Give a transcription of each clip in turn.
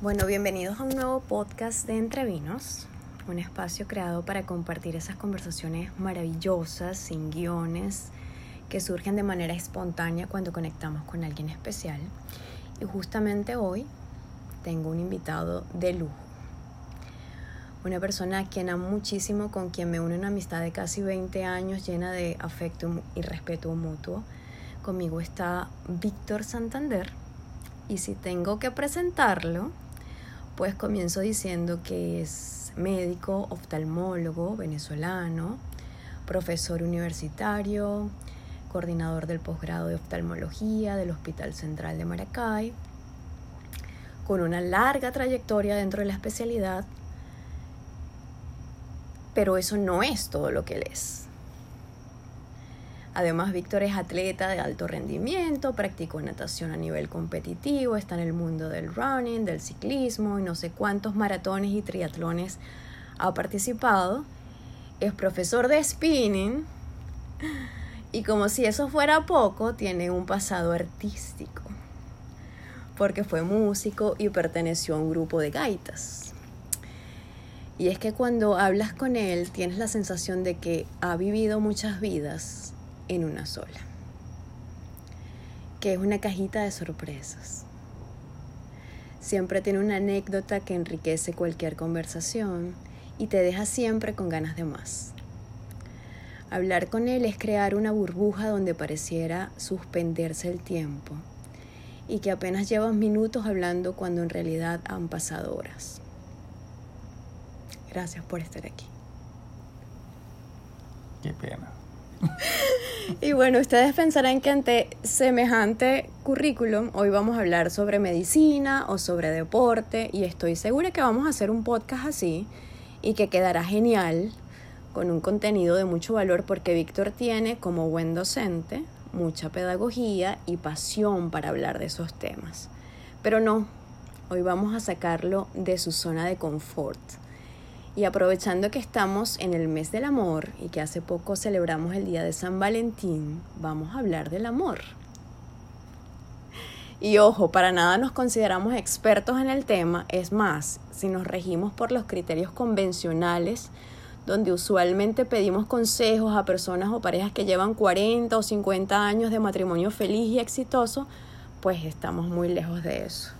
Bueno, bienvenidos a un nuevo podcast de Entre Vinos, un espacio creado para compartir esas conversaciones maravillosas, sin guiones, que surgen de manera espontánea cuando conectamos con alguien especial. Y justamente hoy tengo un invitado de lujo, una persona a quien amo muchísimo, con quien me une una amistad de casi 20 años llena de afecto y respeto mutuo. Conmigo está Víctor Santander. Y si tengo que presentarlo, pues comienzo diciendo que es médico, oftalmólogo venezolano, profesor universitario, coordinador del posgrado de oftalmología del Hospital Central de Maracay, con una larga trayectoria dentro de la especialidad, pero eso no es todo lo que él es. Además, Víctor es atleta de alto rendimiento, practicó natación a nivel competitivo, está en el mundo del running, del ciclismo y no sé cuántos maratones y triatlones ha participado. Es profesor de spinning y como si eso fuera poco, tiene un pasado artístico, porque fue músico y perteneció a un grupo de gaitas. Y es que cuando hablas con él tienes la sensación de que ha vivido muchas vidas en una sola, que es una cajita de sorpresas. Siempre tiene una anécdota que enriquece cualquier conversación y te deja siempre con ganas de más. Hablar con él es crear una burbuja donde pareciera suspenderse el tiempo y que apenas llevas minutos hablando cuando en realidad han pasado horas. Gracias por estar aquí. Qué pena. Y bueno, ustedes pensarán que ante semejante currículum hoy vamos a hablar sobre medicina o sobre deporte y estoy segura que vamos a hacer un podcast así y que quedará genial con un contenido de mucho valor porque Víctor tiene como buen docente mucha pedagogía y pasión para hablar de esos temas. Pero no, hoy vamos a sacarlo de su zona de confort y aprovechando que estamos en el mes del amor y que hace poco celebramos el día de San Valentín, vamos a hablar del amor. Y ojo, para nada nos consideramos expertos en el tema, es más, si nos regimos por los criterios convencionales, donde usualmente pedimos consejos a personas o parejas que llevan 40 o 50 años de matrimonio feliz y exitoso, pues estamos muy lejos de eso,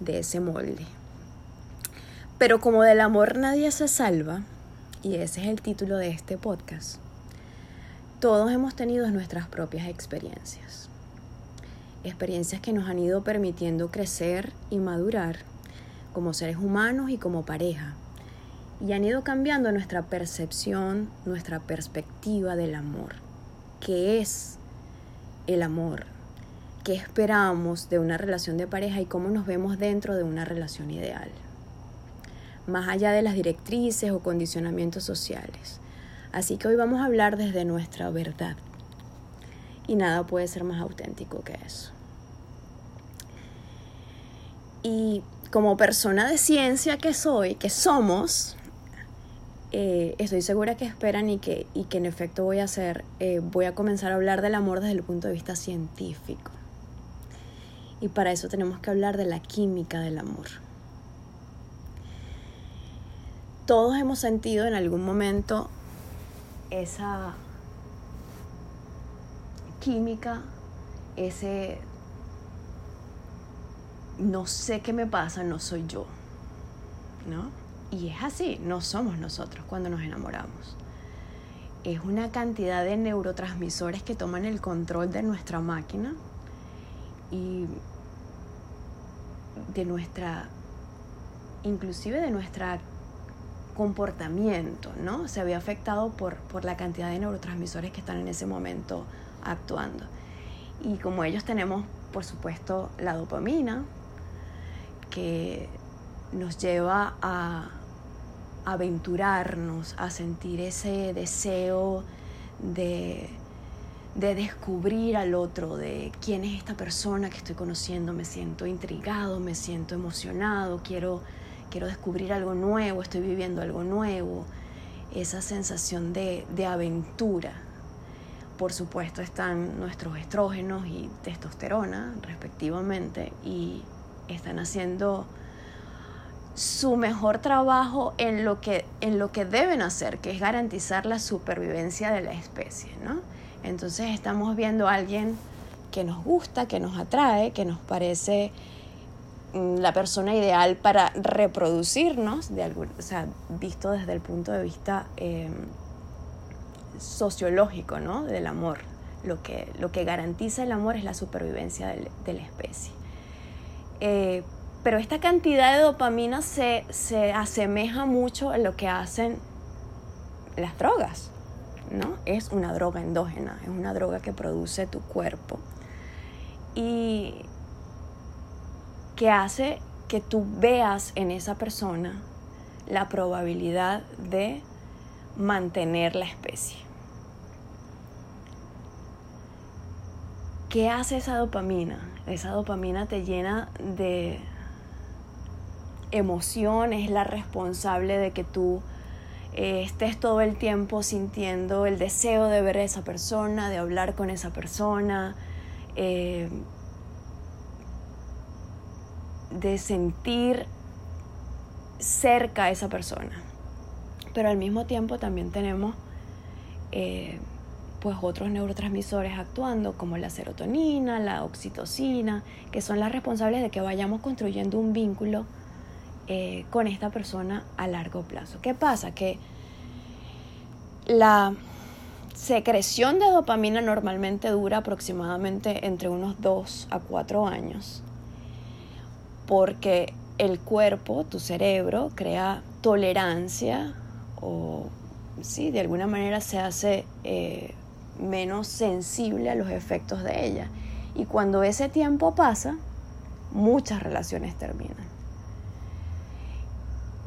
de ese molde. Pero como del amor nadie se salva, y ese es el título de este podcast, todos hemos tenido nuestras propias experiencias. Experiencias que nos han ido permitiendo crecer y madurar como seres humanos y como pareja. Y han ido cambiando nuestra percepción, nuestra perspectiva del amor. ¿Qué es el amor? ¿Qué esperamos de una relación de pareja y cómo nos vemos dentro de una relación ideal? Más allá de las directrices o condicionamientos sociales. Así que hoy vamos a hablar desde nuestra verdad. Y nada puede ser más auténtico que eso. Y como persona de ciencia que soy, que somos, eh, estoy segura que esperan y que, y que en efecto voy a hacer, eh, voy a comenzar a hablar del amor desde el punto de vista científico. Y para eso tenemos que hablar de la química del amor todos hemos sentido en algún momento esa química, ese no sé qué me pasa, no soy yo, ¿no? Y es así, no somos nosotros cuando nos enamoramos. Es una cantidad de neurotransmisores que toman el control de nuestra máquina y de nuestra, inclusive de nuestra comportamiento, ¿no? Se había afectado por, por la cantidad de neurotransmisores que están en ese momento actuando. Y como ellos tenemos, por supuesto, la dopamina, que nos lleva a aventurarnos, a sentir ese deseo de, de descubrir al otro, de quién es esta persona que estoy conociendo, me siento intrigado, me siento emocionado, quiero quiero descubrir algo nuevo, estoy viviendo algo nuevo, esa sensación de, aventura. Por supuesto están nuestros estrógenos y testosterona respectivamente y están haciendo su mejor trabajo en lo que, en lo que deben hacer, que es garantizar la supervivencia de la especie, ¿no? Entonces estamos viendo a alguien que nos gusta, que nos atrae, que nos parece la persona ideal para reproducirnos, de algún, o sea, visto desde el punto de vista em, sociológico ¿no? del amor. Lo que, lo que garantiza el amor es la supervivencia de, la especie. Eh, pero esta cantidad de dopamina se, se asemeja mucho a lo que hacen las drogas. ¿no? Es una droga endógena, es una droga que produce tu cuerpo y que hace que tú veas en esa persona la probabilidad de mantener la especie. ¿Qué hace esa dopamina? Esa dopamina te llena de emoción, es la responsable de que tú eh, estés todo el tiempo sintiendo el deseo de ver a esa persona, de hablar con esa persona, eh, de sentir cerca a esa persona. Pero al mismo tiempo también tenemos eh, pues otros neurotransmisores actuando como la serotonina, la oxitocina, que son las responsables de que vayamos construyendo un vínculo eh, con esta persona a largo plazo. ¿Qué pasa? Que la secreción de dopamina normalmente dura aproximadamente entre unos 2 a 4 años, porque el cuerpo, tu cerebro, crea tolerancia o, sí, de alguna manera se hace eh, menos sensible a los efectos de ella. Y cuando ese tiempo pasa, muchas relaciones terminan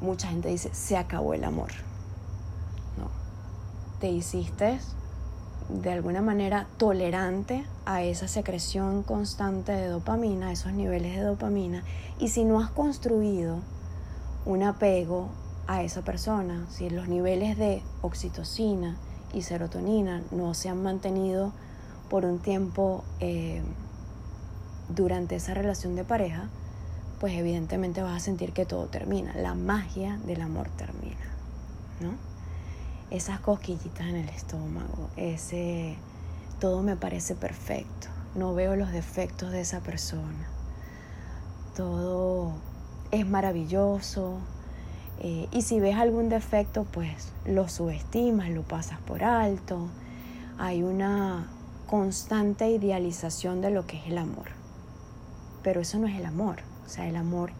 mucha gente dice, se acabó el amor. No, te hiciste de alguna manera tolerante a esa secreción constante de dopamina, a esos niveles de dopamina, y si no has construido un apego a esa persona, si los niveles de oxitocina y serotonina no se han mantenido por un tiempo eh, durante esa relación de pareja, pues evidentemente vas a sentir que todo termina, la magia del amor termina, ¿no? Esas cosquillitas en el estómago, ese todo me parece perfecto, no veo los defectos de esa persona, todo es maravilloso, eh, y si ves algún defecto, pues lo subestimas, lo pasas por alto, hay una constante idealización de lo que es el amor, pero eso no es el amor. O sea, el amor,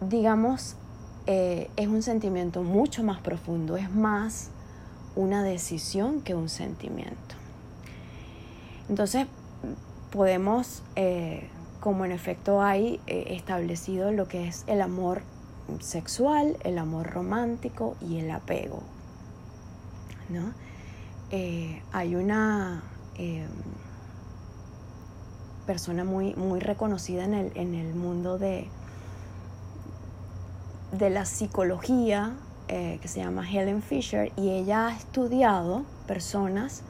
digamos, eh, es un sentimiento mucho más profundo, es más una decisión que un sentimiento. Entonces, podemos, eh, como en efecto hay eh, establecido lo que es el amor sexual, el amor romántico y el apego. ¿no? hay una persona muy, muy reconocida en el, en el mundo de, de la psicología, eh, que se llama Helen Fisher, y ella ha estudiado personas,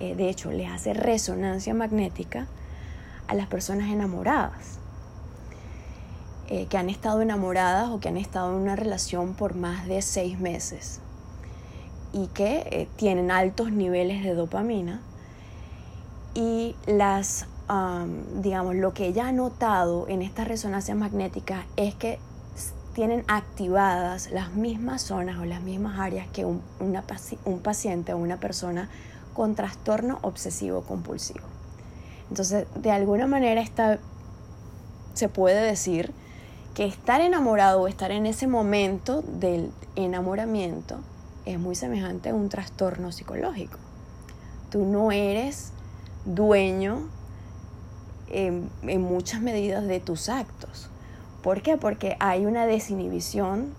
eh, de hecho, les hace resonancia magnética a las personas enamoradas, eh, que han estado enamoradas o que han estado en una relación por más de seis meses y que tienen altos niveles de dopamina. Y las digamos, lo que ella ha notado en esta resonancia magnética es que tienen activadas las mismas zonas o las mismas áreas que un, un paciente o una persona con trastorno obsesivo compulsivo. Entonces, de alguna manera está, se puede decir que estar enamorado o estar en ese momento del enamoramiento es muy semejante a un trastorno psicológico. Tú no eres dueño en, muchas medidas de tus actos. ¿Por qué? Porque hay una desinhibición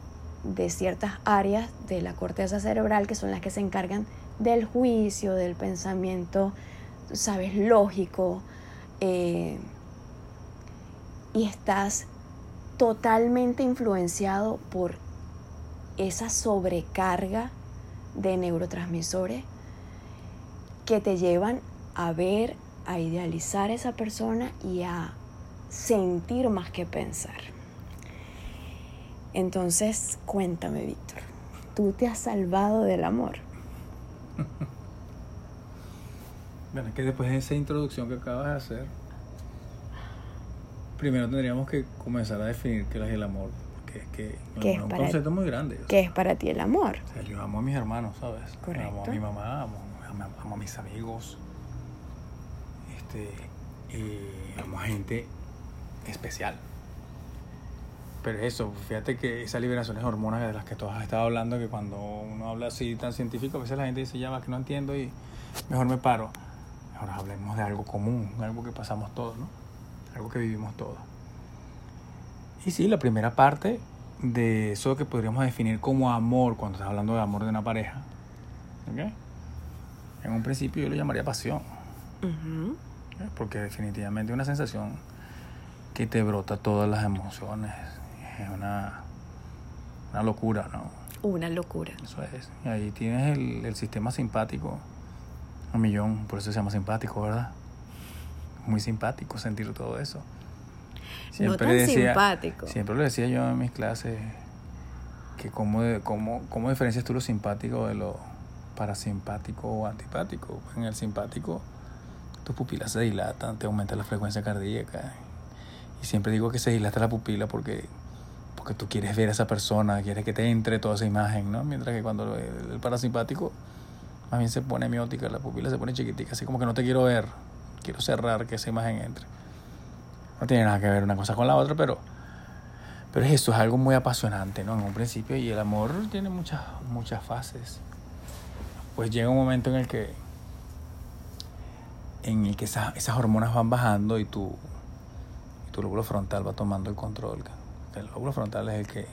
de ciertas áreas de la corteza cerebral que son las que se encargan del juicio, del pensamiento, sabes, lógico, eh, y estás totalmente influenciado por esa sobrecarga de neurotransmisores que te llevan a ver a idealizar a esa persona y a sentir más que pensar. Entonces, cuéntame, Víctor, ¿tú te has salvado del amor? bueno, es que después de esa introducción que acabas de hacer, primero tendríamos que comenzar a definir qué es el amor. Porque es que ¿Qué es es un concepto muy grande. o ¿Qué es para ti el amor? sea, yo amo a mis hermanos, ¿sabes? Correcto. Amo a mi mamá, amo, amo- amo a mis amigos. Este, y amo a gente especial. Pero eso, fíjate que esas liberaciones de hormonas de las que todos has estado hablando, que cuando uno habla así tan científico, a veces la gente dice, ya va, que no entiendo y mejor me paro. Ahora hablemos de algo común, algo que pasamos todos, ¿no? Algo que vivimos todos. Y sí, la primera parte de eso que podríamos definir como amor, cuando estás hablando de amor de una pareja, ¿ok? En un principio yo lo llamaría pasión, porque definitivamente es una sensación que te brota todas las emociones, es una, una locura, ¿no? Una locura. Eso es. Y ahí tienes el, el sistema simpático a millón, por eso se llama simpático, ¿verdad? Muy simpático sentir todo eso. no tan simpático. Siempre lo decía yo en mis clases, que cómo, cómo, cómo diferencias tú lo simpático de lo parasimpático o antipático. En el simpático, tus pupilas se dilatan, te aumenta la frecuencia cardíaca. Y siempre digo que se dilata la pupila porque, porque tú quieres ver a esa persona, quieres que te entre toda esa imagen, ¿no? Mientras que cuando el, parasimpático más bien se pone miótica, la pupila se pone chiquitica, así como que no te quiero ver, quiero cerrar que esa imagen entre. No tiene nada que ver una cosa con la otra, pero, pero es eso, es algo muy apasionante, ¿no? En un principio, y el amor tiene muchas, muchas fases. Pues llega un momento en el que, en el que esas, esas hormonas van bajando y tu, y tu lóbulo frontal va tomando el control. El lóbulo frontal es el que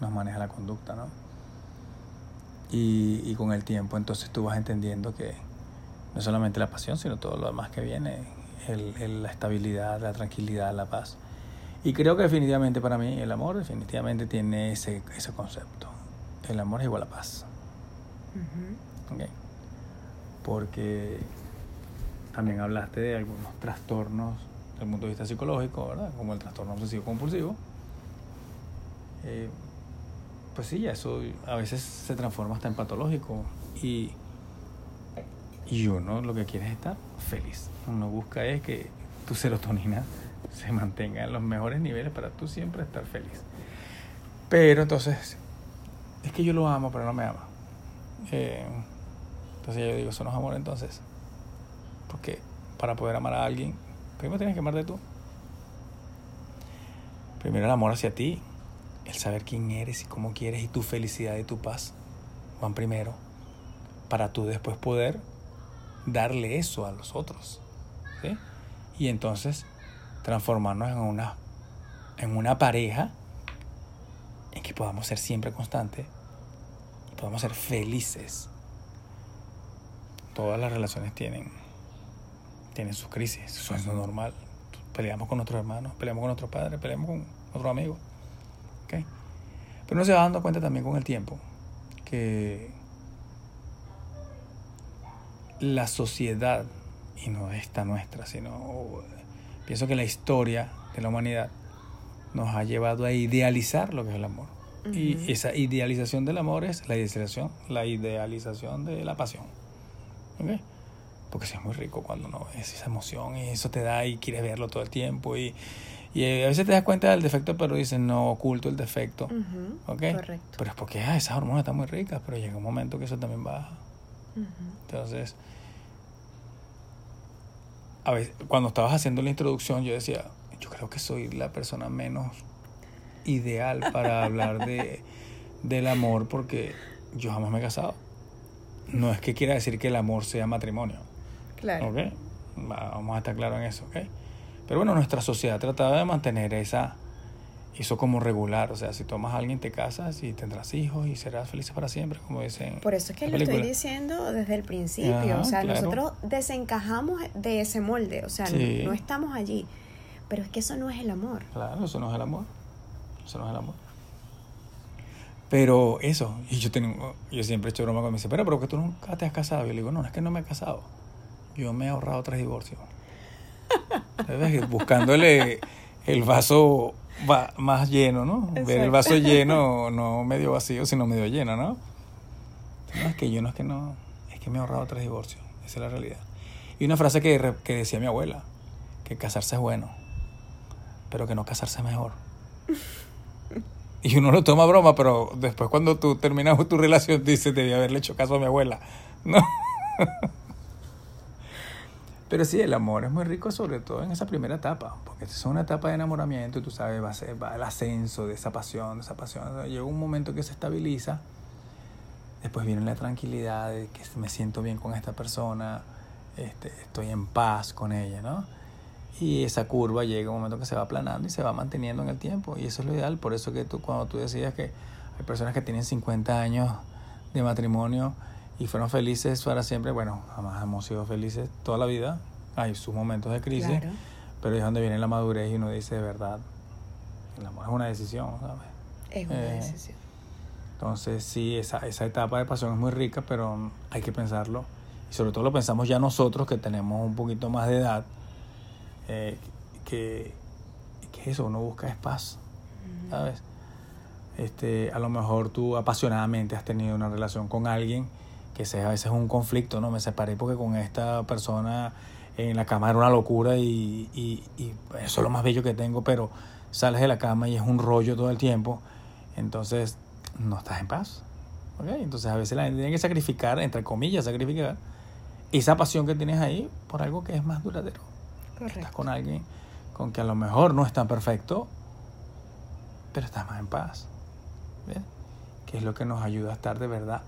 nos maneja la conducta, ¿no? Y, y con el tiempo entonces tú vas entendiendo que no solamente la pasión, sino todo lo demás que viene, el, el- la estabilidad, la tranquilidad, la paz. Y creo que definitivamente para mí el amor definitivamente tiene ese, ese concepto. El amor es igual a paz. Ujú. ¿ok? Porque también hablaste de algunos trastornos desde el punto de vista psicológico, ¿verdad? Como el trastorno obsesivo compulsivo. Eh, pues sí, eso a veces se transforma hasta en patológico. Y, y uno lo que quiere es estar feliz. Uno busca es que tu serotonina se mantenga en los mejores niveles para tú siempre estar feliz. Pero entonces, es que yo lo amo, pero no me ama. Eh, entonces yo digo, eso no es amor entonces. Porque para poder amar a alguien, primero tienes que amarte tú. Primero el amor hacia ti, el saber quién eres y cómo quieres y tu felicidad y tu paz van primero. Para tú después poder darle eso a los otros. Y entonces transformarnos en una, en una pareja en que podamos ser siempre constantes y podamos ser felices. Todas las relaciones tienen, tienen sus crisis, eso es normal. Peleamos con nuestros hermanos, peleamos con nuestros padres, peleamos con otros amigos. Pero uno se va dando cuenta también con el tiempo que la sociedad, y no esta nuestra, sino pienso que la historia de la humanidad nos ha llevado a idealizar lo que es el amor. Ujú. Y esa idealización del amor es la idealización, la idealización de la pasión. ¿Ok? Porque es muy rico cuando no ves esa emoción y eso te da y quieres verlo todo el tiempo. Y, y eh, a veces te das cuenta del defecto, pero dices, no oculto el defecto. ¿Ok? Correcto. Pero es porque ah, esas hormonas están muy ricas, pero llega un momento que eso también baja. Entonces, a veces, cuando estabas haciendo la introducción, yo decía, yo creo que soy la persona menos ideal para hablar de, del amor porque yo jamás me he casado. No es que quiera decir que el amor sea matrimonio, Claro. ¿ok? Va- Vamos a estar claros en eso, ¿ok? Pero bueno, nuestra sociedad trataba de mantener esa, eso como regular. O sea, si tomas a alguien, te casas y tendrás hijos y serás feliz para siempre, como dicen. Por eso es que lo estoy diciendo desde el principio. Ajá, o sea, claro. nosotros desencajamos de ese molde. O sea, no- Sí. no, estamos allí. Pero es que eso no es el amor. Claro, eso no es el amor. Eso no es el amor. Pero eso, y yo tengo, yo siempre he hecho broma con mi dice, pero, pero que tú nunca te has casado. Yo le digo, no, no es que no me he casado. Yo me he ahorrado tres divorcios. Buscándole el vaso va más lleno, ¿no? Ver el vaso lleno, no medio vacío, sino medio lleno, ¿no? No, es que yo no es que no, es que me he ahorrado tres divorcios, esa es la realidad. Y una frase que, que decía mi abuela, que casarse es bueno, pero que no casarse es mejor. Y uno lo toma a broma, pero después cuando tú terminas tu relación dices, debí haberle hecho caso a mi abuela. No. Pero sí, el amor es muy rico, sobre todo en esa primera etapa, porque es una etapa de enamoramiento y tú sabes, va, a ser, va el ascenso de esa pasión, de esa pasión. Llega un momento que se estabiliza, después viene la tranquilidad de que me siento bien con esta persona, este, estoy en paz con ella, ¿no? Y esa curva llega un momento que se va aplanando y se va manteniendo en el tiempo. Y eso es lo ideal. Por eso que tú, cuando tú decías que hay personas que tienen 50 años de matrimonio y fueron felices para siempre, bueno, jamás hemos sido felices toda la vida. Hay sus momentos de crisis, pero es donde viene la madurez y uno dice de verdad, el amor es una decisión, ¿sabes? Es una eh, decisión. Entonces, sí, esa, esa etapa de pasión es muy rica, pero hay que pensarlo. Y sobre todo lo pensamos ya nosotros que tenemos un poquito más de edad eh, que, que, eso, uno busca es paz, ¿sabes? Este, a lo mejor tú apasionadamente has tenido una relación con alguien que sea a veces un conflicto, ¿no? Me separé porque con esta persona en la cama era una locura y, y, y eso es lo más bello que tengo, pero sales de la cama y es un rollo todo el tiempo, entonces no estás en paz. ¿okay? Entonces a veces la gente tiene que sacrificar, entre comillas, sacrificar esa pasión que tienes ahí por algo que es más duradero. Estás con alguien con que a lo mejor no es tan perfecto, pero estás más en paz. ¿Ves? Que es lo que nos ayuda a estar de verdad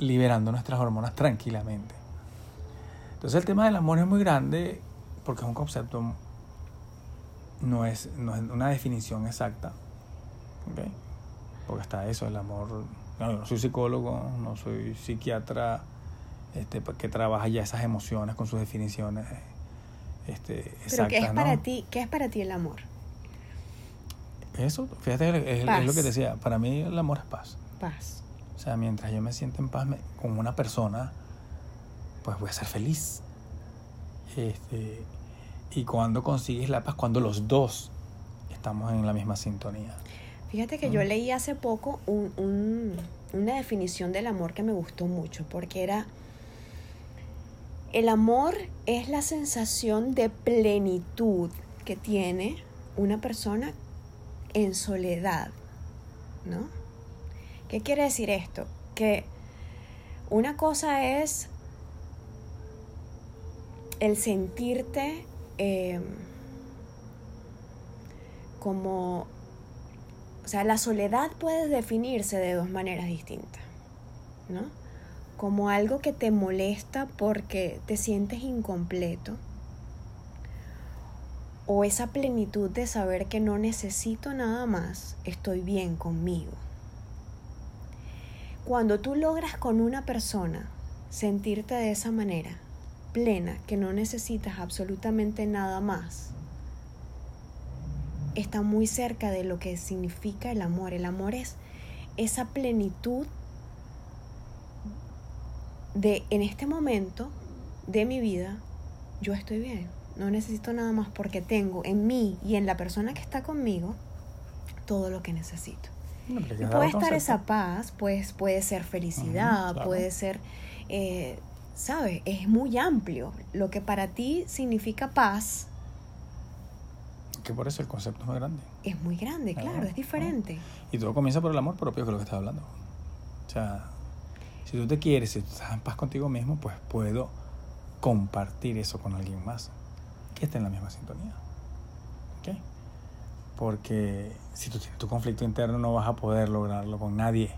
liberando nuestras hormonas tranquilamente. Entonces el tema del amor es muy grande porque es un concepto, no es, no es una definición exacta. ¿okay? Porque está eso, el amor. No, no soy psicólogo, no soy psiquiatra este, que trabaja ya esas emociones con sus definiciones este, Pero ¿qué es para ti? ¿Qué es para ti el amor? Eso, fíjate, es, lo que decía. Para mí el amor es paz. Paz. O sea, mientras yo me siento en paz con una persona, pues voy a ser feliz. Este, y cuando consigues la paz, cuando los dos estamos en la misma sintonía. Fíjate que yo leí hace poco un, una definición del amor que me gustó mucho, porque era el amor es la sensación de plenitud que tiene una persona en soledad, ¿no? ¿Qué quiere decir esto? Que una cosa es el sentirte em, como, o sea, la soledad puede definirse de dos maneras distintas, ¿no? como algo que te molesta porque te sientes incompleto o esa plenitud de saber que no necesito nada más, estoy bien conmigo. Cuando tú logras con una persona sentirte de esa manera, plena, que no necesitas absolutamente nada más, está muy cerca de lo que significa el amor. El amor es esa plenitud de en este momento de mi vida, yo estoy bien. No necesito nada más porque tengo en mí y en la persona que está conmigo todo lo que necesito. Puede estar esa paz, pues puede ser felicidad, puede ser, eh, ¿sabes? Es muy amplio. Lo que para ti significa paz. Que por eso el concepto es muy grande. Es muy grande, claro, es diferente. Y todo comienza por el amor propio, que es lo que estás hablando. O sea, si tú te quieres, si tú estás en paz contigo mismo, pues puedo compartir eso con alguien más que esté en la misma sintonía. ¿Ok? Porque si tú tienes tu conflicto interno no vas a poder lograrlo con nadie.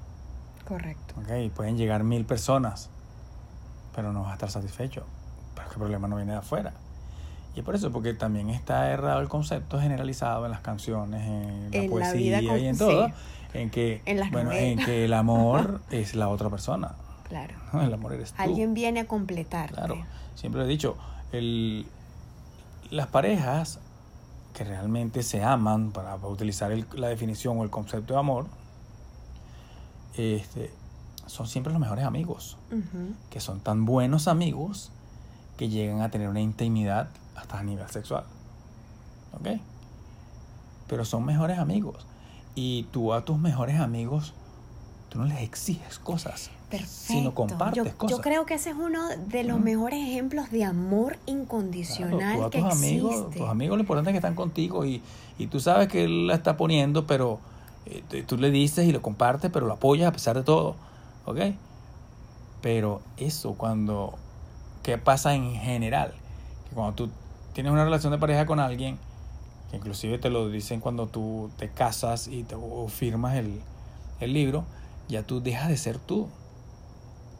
Correcto. ¿Ok? Pueden llegar mil personas, pero no vas a estar satisfecho. Pero el problema no viene de afuera. Y es por eso, porque también está errado el concepto generalizado en las canciones, en la poesía y en todo, en que, bueno, en que el amor es la otra persona. Claro. El amor eres tú. Alguien viene a completar. Claro. Siempre he dicho, el, las parejas que realmente se aman, para, utilizar la definición o el concepto de amor, este, son siempre los mejores amigos. Que son tan buenos amigos que llegan a tener una intimidad hasta a nivel sexual. ¿Ok? pero son mejores amigos. Y tú a tus mejores amigos, tú no les exiges cosas, sino compartes yo, cosas. Yo creo que ese es uno de los mejores ejemplos de amor incondicional Claro, tú a que tus amigos, existe. tus amigos lo importante es que están contigo y, y tú sabes que él la está poniendo, pero eh, tú- tú le dices y lo compartes, pero lo apoyas a pesar de todo, ¿ok? Pero eso cuando, ¿qué pasa en general? Que cuando tú tienes una relación de pareja con alguien, que inclusive te lo dicen cuando tú te casas y te, o firmas el, el libro, ya tú dejas de ser tú.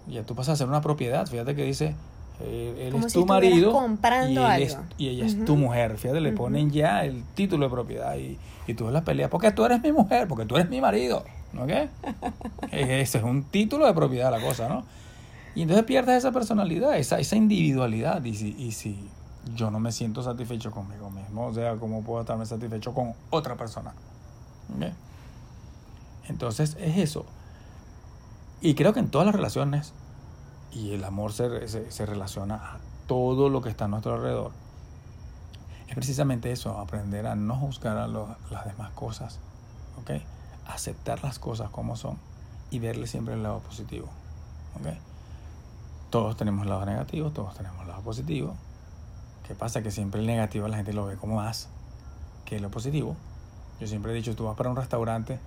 Ya tú pasas a ser una propiedad. Fíjate que dice, eh, él es si tu marido comprando y, es- algo. y ella es tu mujer. Fíjate, le ponen ya el título de propiedad y, y tú ves la pelea. Porque tú eres mi mujer, porque tú eres mi marido. ¿No qué? Ese es un título de propiedad la cosa, ¿no? Y entonces pierdes esa personalidad, esa, esa individualidad. Y si, y si yo no me siento satisfecho conmigo mismo, o sea, ¿cómo puedo estarme satisfecho con otra persona? ¿Ok? Entonces es eso. Y creo que en todas las relaciones, y el amor se, se, se relaciona a todo lo que está a nuestro alrededor, es precisamente eso, aprender a no juzgar a los- las demás cosas, ¿ok? Aceptar las cosas como son y verle siempre el lado positivo, ¿ok? Todos tenemos lados negativos, todos tenemos lados positivos. ¿Qué pasa? Que siempre el negativo la gente lo ve como más que lo positivo. Yo siempre he dicho, tú vas para un restaurante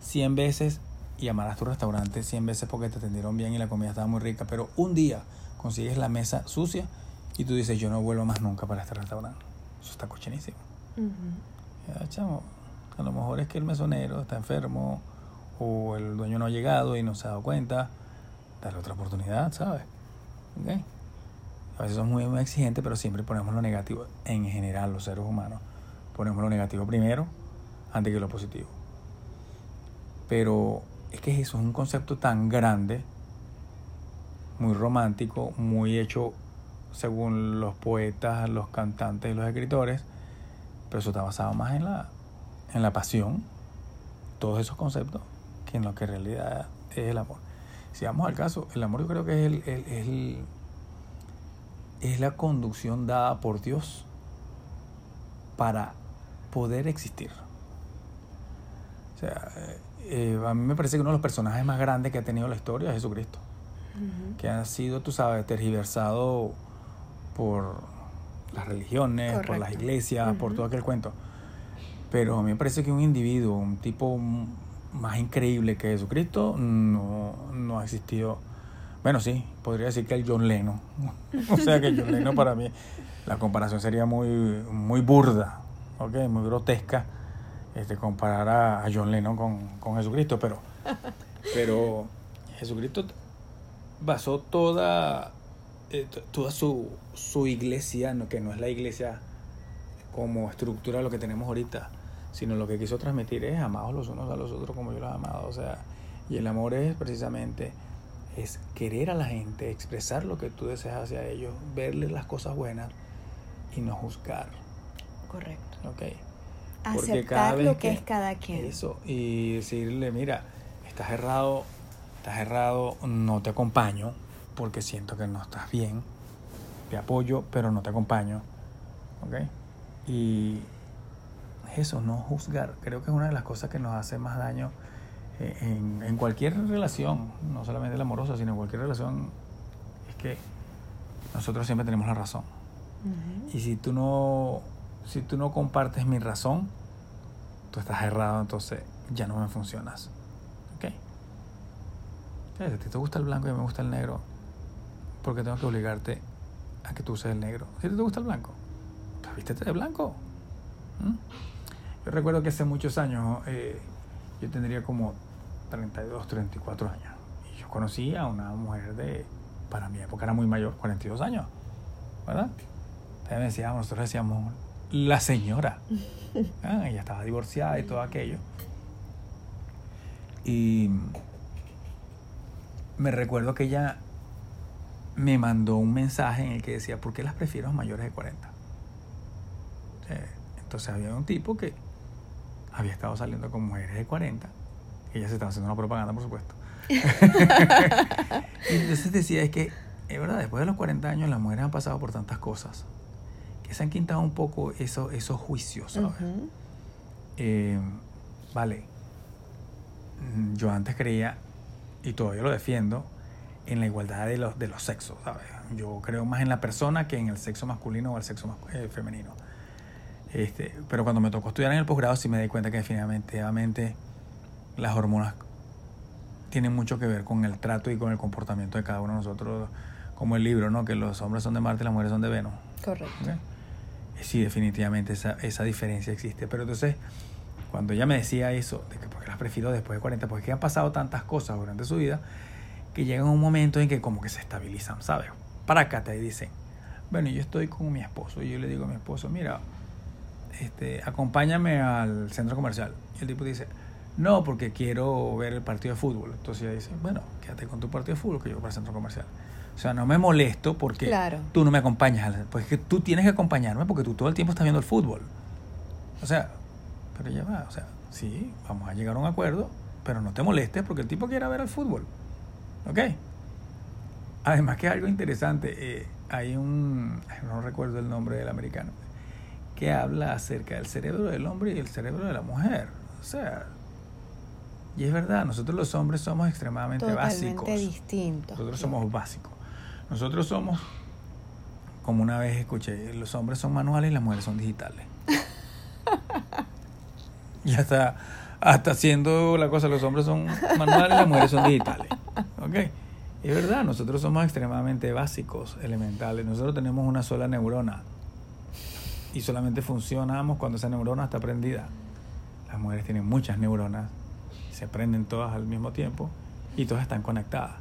100 veces y amarás tu restaurante 100 veces porque te atendieron bien y la comida estaba muy rica, pero un día consigues la mesa sucia y tú dices, yo no vuelvo más nunca para este restaurante. Eso está cochinísimo. Ya, chamo, a lo mejor es que el mesonero está enfermo o el dueño no ha llegado y no se ha dado cuenta. Dale otra oportunidad, ¿sabes? ¿Ok? A veces somos muy exigentes, pero siempre ponemos lo negativo. En general, los seres humanos ponemos lo negativo primero antes que lo positivo. Pero es que eso es un concepto tan grande, muy romántico, muy hecho según los poetas, los cantantes y los escritores, pero eso está basado más en la, en la pasión, todos esos conceptos, que en lo que en realidad es el amor. Si vamos al caso, el amor yo creo que es, el, el- el- es la conducción dada por Dios para poder existir. O sea, eh, a mí me parece que uno de los personajes más grandes que ha tenido la historia es Jesucristo Ujú. que ha sido, tú sabes, tergiversado por las religiones, por las iglesias, por todo aquel cuento. Pero a mí me parece que un individuo, un tipo más increíble que Jesucristo, no, no ha existido. Bueno, sí, podría decir que el John Lennon. o sea que John Lennon para mí, la comparación sería muy, muy burda, ¿ok? muy grotesca, este, comparar a, a John Lennon con, con Jesucristo, pero, pero Jesucristo basó toda, eh, toda su, su iglesia, no, que no es la iglesia como estructura lo que tenemos ahorita, sino lo que quiso transmitir es amados los unos a los otros como yo los he amado. O sea, y el amor es precisamente es querer a la gente, expresar lo que tú deseas hacia ellos, verles las cosas buenas y no juzgar. Correcto. ¿ok? Aceptar lo que es cada quien. Eso, y decirle, mira, estás errado, estás errado, no te acompaño, porque siento que no estás bien, te apoyo, pero no te acompaño, ¿ok? Y eso, no juzgar, creo que es una de las cosas que nos hace más daño eh, en, en cualquier relación, no solamente la amorosa, sino en cualquier relación, es que nosotros siempre tenemos la razón. Y si tú no, si tú no compartes mi razón, tú estás errado, entonces ya no me funcionas. ¿Ok? Si a ti te gusta el blanco y me gusta el negro, ¿por qué tengo que obligarte a que tú uses el negro? Si te gusta el blanco, pues vístete de blanco. ¿Mm? Yo recuerdo que hace muchos años, eh, yo tendría como 32, 34 años. Y yo conocí a una mujer de, para mi época era muy mayor, 42 años. ¿Verdad? Ella me decía, nosotros decíamos la señora. Ah, ella estaba divorciada y todo aquello. Y me recuerdo que ella me mandó un mensaje en el que decía, ¿por qué las prefiero a mayores de 40? Eh, Entonces había un tipo que había estado saliendo con mujeres de 40. Ella se estaba haciendo una propaganda, por supuesto. y entonces decía, es que, es verdad, después de los 40 años las mujeres han pasado por tantas cosas que se han quintado un poco eso, esos juicios, ¿sabes? Eh, vale, mm, yo antes creía, y todavía lo defiendo, en la igualdad de los, de los sexos, ¿sabes? Yo creo más en la persona que en el sexo masculino o el sexo mas- eh, femenino. Este, pero cuando me tocó estudiar en el posgrado sí me di cuenta que definitivamente las hormonas tienen mucho que ver con el trato y con el comportamiento de cada uno de nosotros, como el libro, ¿no? Que los hombres son de Marte y las mujeres son de Venus. Correcto. Eh, Sí, definitivamente esa, esa diferencia existe. Pero entonces, cuando ella me decía eso, de que porque las prefiero después de 40, porque han pasado tantas cosas durante su vida, que llega un momento en que como que se estabilizan, ¿sabes? Prácata y dicen, bueno, yo estoy con mi esposo y yo le digo a mi esposo, mira, este, acompáñame al centro comercial. Y el tipo dice, no, porque quiero ver el partido de fútbol. Entonces ella dice, bueno, quédate con tu partido de fútbol que yo voy para el centro comercial. O sea, no me molesto porque Claro. tú no me acompañas. al- Pues es que tú tienes que acompañarme porque tú todo el tiempo estás viendo el fútbol. O sea, pero ya va, o sea, sí, vamos a llegar a un acuerdo, pero no te molestes porque el tipo quiere ver el fútbol. ¿Ok? Además que algo interesante, eh, hay un, no recuerdo el nombre del americano, que habla acerca del cerebro del hombre y el cerebro de la mujer. O sea, y es verdad, nosotros los hombres somos extremadamente Totalmente básicos. distinto. Nosotros somos básicos. Nosotros somos, como una vez escuché, los hombres son manuales y las mujeres son digitales. y hasta, hasta haciendo la cosa, los hombres son manuales y las mujeres son digitales. ¿Ok? Es verdad, nosotros somos extremadamente básicos, elementales. Nosotros tenemos una sola neurona y solamente funcionamos cuando esa neurona está prendida. Las mujeres tienen muchas neuronas, se prenden todas al mismo tiempo y todas están conectadas.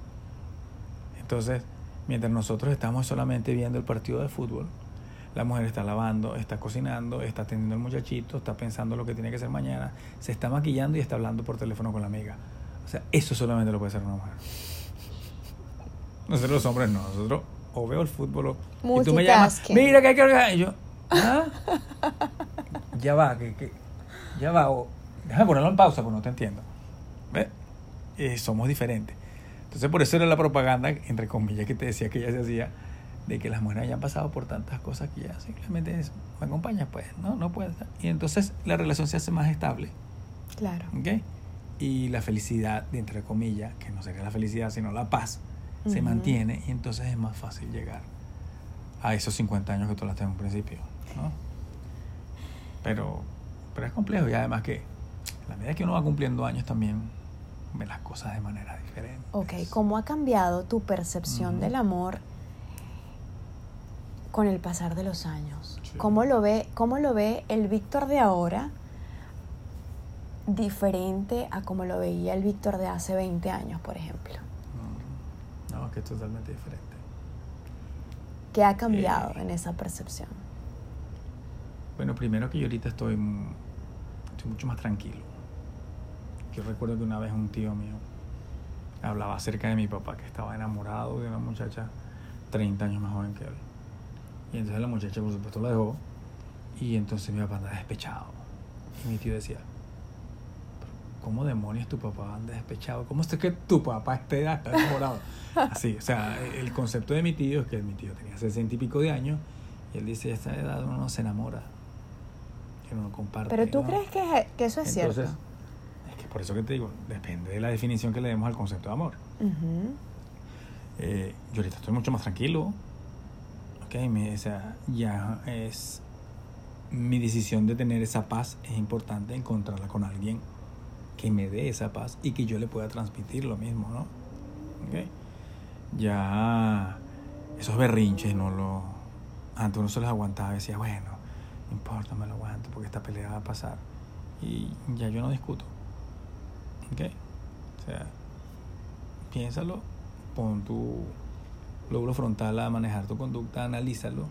Entonces, mientras nosotros estamos solamente viendo el partido de fútbol, la mujer está lavando, está cocinando, está atendiendo al muchachito, está pensando lo que tiene que hacer mañana, se está maquillando y está hablando por teléfono con la amiga. O sea, eso solamente lo puede hacer una mujer. Nosotros los hombres no, nosotros o veo el fútbol o, y tú me llamas, mira que hay que organizar", y yo, ¿ah? ya va, que, que ya va, o déjame ponerlo en pausa porque no te entiendo. ¿Ves? Eh, somos diferentes. Entonces por eso era la propaganda, entre comillas, que te decía que ya se hacía, de que las mujeres hayan pasado por tantas cosas que ya simplemente es, me acompañas, pues, no, no puedes. Y entonces la relación se hace más estable, Claro. ¿ok? Y la felicidad, entre comillas, que no sería la felicidad, sino la paz, se mantiene y entonces es más fácil llegar a esos 50 años que tú las en un principio, ¿no? Pero, pero es complejo y además que a la medida que uno va cumpliendo años también las cosas de manera diferente. Ok, ¿cómo ha cambiado tu percepción del amor con el pasar de los años? Sí. ¿Cómo lo ve, cómo lo ve el Víctor de ahora diferente a como lo veía el Víctor de hace 20 años, por ejemplo? Mm, No, que es totalmente diferente. ¿Qué ha cambiado Eh. en esa percepción? Bueno, primero que yo ahorita estoy, estoy mucho más tranquilo. Yo recuerdo que una vez un tío mío hablaba acerca de mi papá que estaba enamorado de una muchacha 30 años más joven que él. Y entonces la muchacha por supuesto lo dejó y entonces mi papá andaba despechado. Y mi tío decía, ¿cómo demonios tu papá anda despechado? ¿Cómo es que tu papá esté hasta enamorado? Así, o sea, el concepto de mi tío es que mi tío tenía 60 y pico de años y él dice, a esta edad uno no se enamora, que uno no comparte. Pero tú ¿no?". crees que, que eso es Entonces, cierto. Por eso que te digo, depende de la definición que le demos al concepto de amor. Eh, yo ahorita estoy mucho más tranquilo. Ok, me- o sea, ya es mi decisión de tener esa paz. Es importante encontrarla con alguien que me dé esa paz y que yo le pueda transmitir lo mismo, ¿no? Ok, ya esos berrinches no lo. Antes uno se los aguantaba y decía, bueno, no importa, me lo aguanto porque esta pelea va a pasar. Y ya yo no discuto. ¿Ok? O sea, piénsalo, pon tu lóbulo frontal a manejar tu conducta, analízalo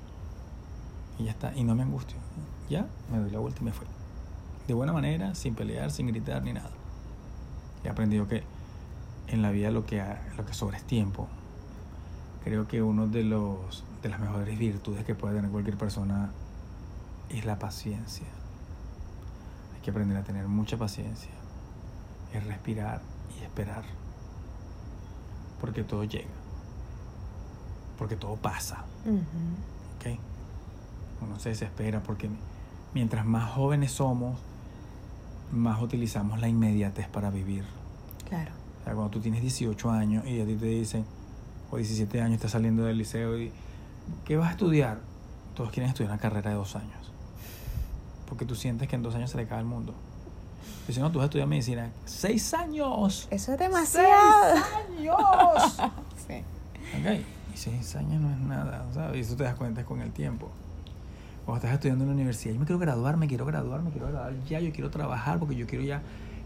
y ya está. Y no me angustio. Ya, me doy la vuelta y me fui. De buena manera, sin pelear, sin gritar ni nada. He aprendido que en la vida lo que, lo que es tiempo. Creo que uno de los de las mejores virtudes que puede tener cualquier persona es la paciencia. Hay que aprender a tener mucha paciencia. Es respirar y esperar. Porque todo llega. Porque todo pasa. Ujú. ¿ok? Uno se desespera porque mientras más jóvenes somos, más utilizamos la inmediatez para vivir. Claro. O sea, cuando tú tienes 18 años y a ti te dicen, o 17 años, estás saliendo del liceo y, ¿qué vas a estudiar? Todos quieren estudiar una carrera de dos años. Porque tú sientes que en dos años se le cae el mundo. Dice, no, tú vas a estudiar medicina. ¡Seis años! Eso es demasiado. ¡Seis años! Sí. Ok, y seis años no es nada, ¿sabes? Y eso te das cuenta con el tiempo. Cuando estás estudiando en la universidad, yo me quiero graduar, me quiero graduar, me quiero graduar ya, yo quiero trabajar porque yo quiero ya,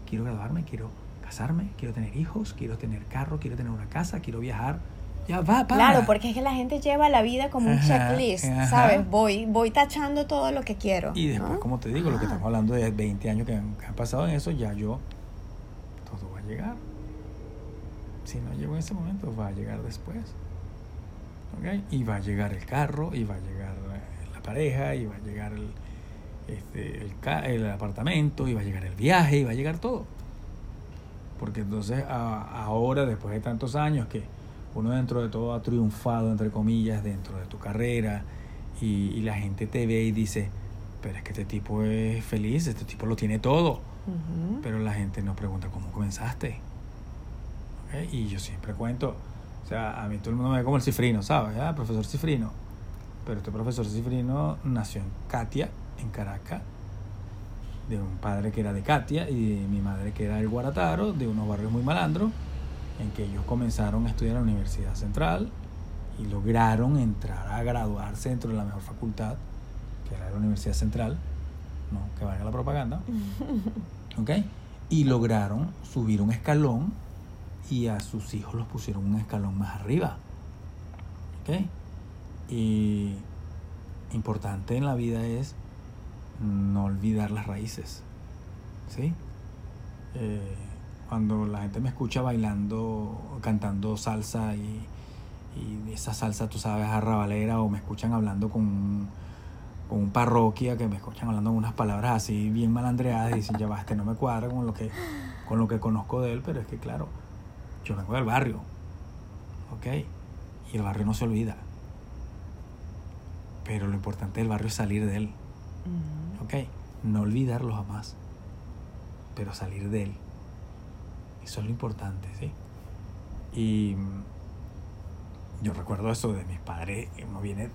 quiero graduarme, quiero casarme, quiero tener hijos, quiero tener carro, quiero tener una casa, quiero viajar. Ya va, para. Claro, porque es que la gente lleva la vida como un checklist, ajá. ¿sabes? Voy, voy tachando todo lo que quiero. Y después, ¿no? como te digo, lo que Ah. estamos hablando de 20 años que han, que han pasado en eso, ya yo, todo va a llegar. Si no llego en ese momento, va a llegar después. ¿Ok? Y va a llegar el carro, y va a llegar la pareja, y va a llegar el, este, el, el apartamento, y va a llegar el viaje, y va a llegar todo. Porque entonces a- ahora, después de tantos años que uno dentro de todo ha triunfado, entre comillas, dentro de tu carrera, y, y la gente te ve y dice, pero es que este tipo es feliz, este tipo lo tiene todo. Pero la gente nos pregunta, ¿cómo comenzaste? Y yo siempre cuento, o sea, a mí todo el mundo me ve como el cifrino, ¿sabes? Ah, profesor cifrino. Pero este profesor cifrino nació en Katia, en Caracas, de un padre que era de Katia y de mi madre que era del Guarataro, de unos barrios muy malandros, en que ellos comenzaron a estudiar en la Universidad Central y lograron entrar a graduarse dentro de la mejor facultad, que era la Universidad Central, no, que valga la propaganda, ¿ok? Y lograron subir un escalón y a sus hijos los pusieron un escalón más arriba, ¿ok? Y importante en la vida es no olvidar las raíces, ¿sí? Eh, cuando la gente me escucha bailando, cantando salsa y, y esa salsa, tú sabes, arrabalera, o me escuchan hablando con un, con un parroquia, que me escuchan hablando unas palabras así bien malandreadas y dicen, ya va, este no me cuadra con lo que, con lo que conozco de él, pero es que claro, yo vengo del barrio, ¿ok? Y el barrio no se olvida. Pero lo importante del barrio es salir de él. ¿ok? No olvidarlo jamás, pero salir de él. Eso es lo importante, ¿sí? Y yo recuerdo eso de mis padres, uno viene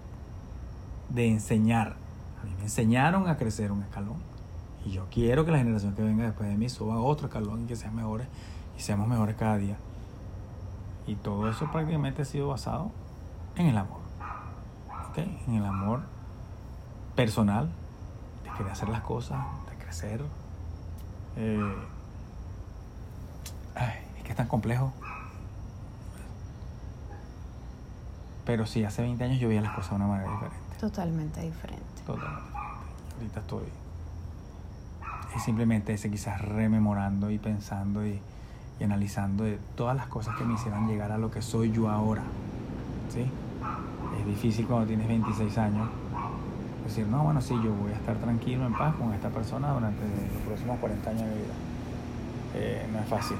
de enseñar. A mí me enseñaron a crecer un escalón. Y yo quiero que la generación que venga después de mí suba otro escalón y que sean mejores y seamos mejores cada día. Y todo eso prácticamente ha sido basado en el amor. ¿Ok? En el amor personal, de querer hacer las cosas, de crecer. Eh, ay, es que es tan complejo. Pero sí, hace 20 años yo veía las cosas de una manera diferente. Totalmente diferente. Totalmente diferente. Ahorita estoy es simplemente ese quizás rememorando y pensando y, y analizando de todas las cosas que me hicieron llegar a lo que soy yo ahora. ¿Sí? Es difícil cuando tienes 26 años decir, no, bueno, sí, yo voy a estar tranquilo, en paz con esta persona durante los próximos 40 años de vida. Eh, no es fácil.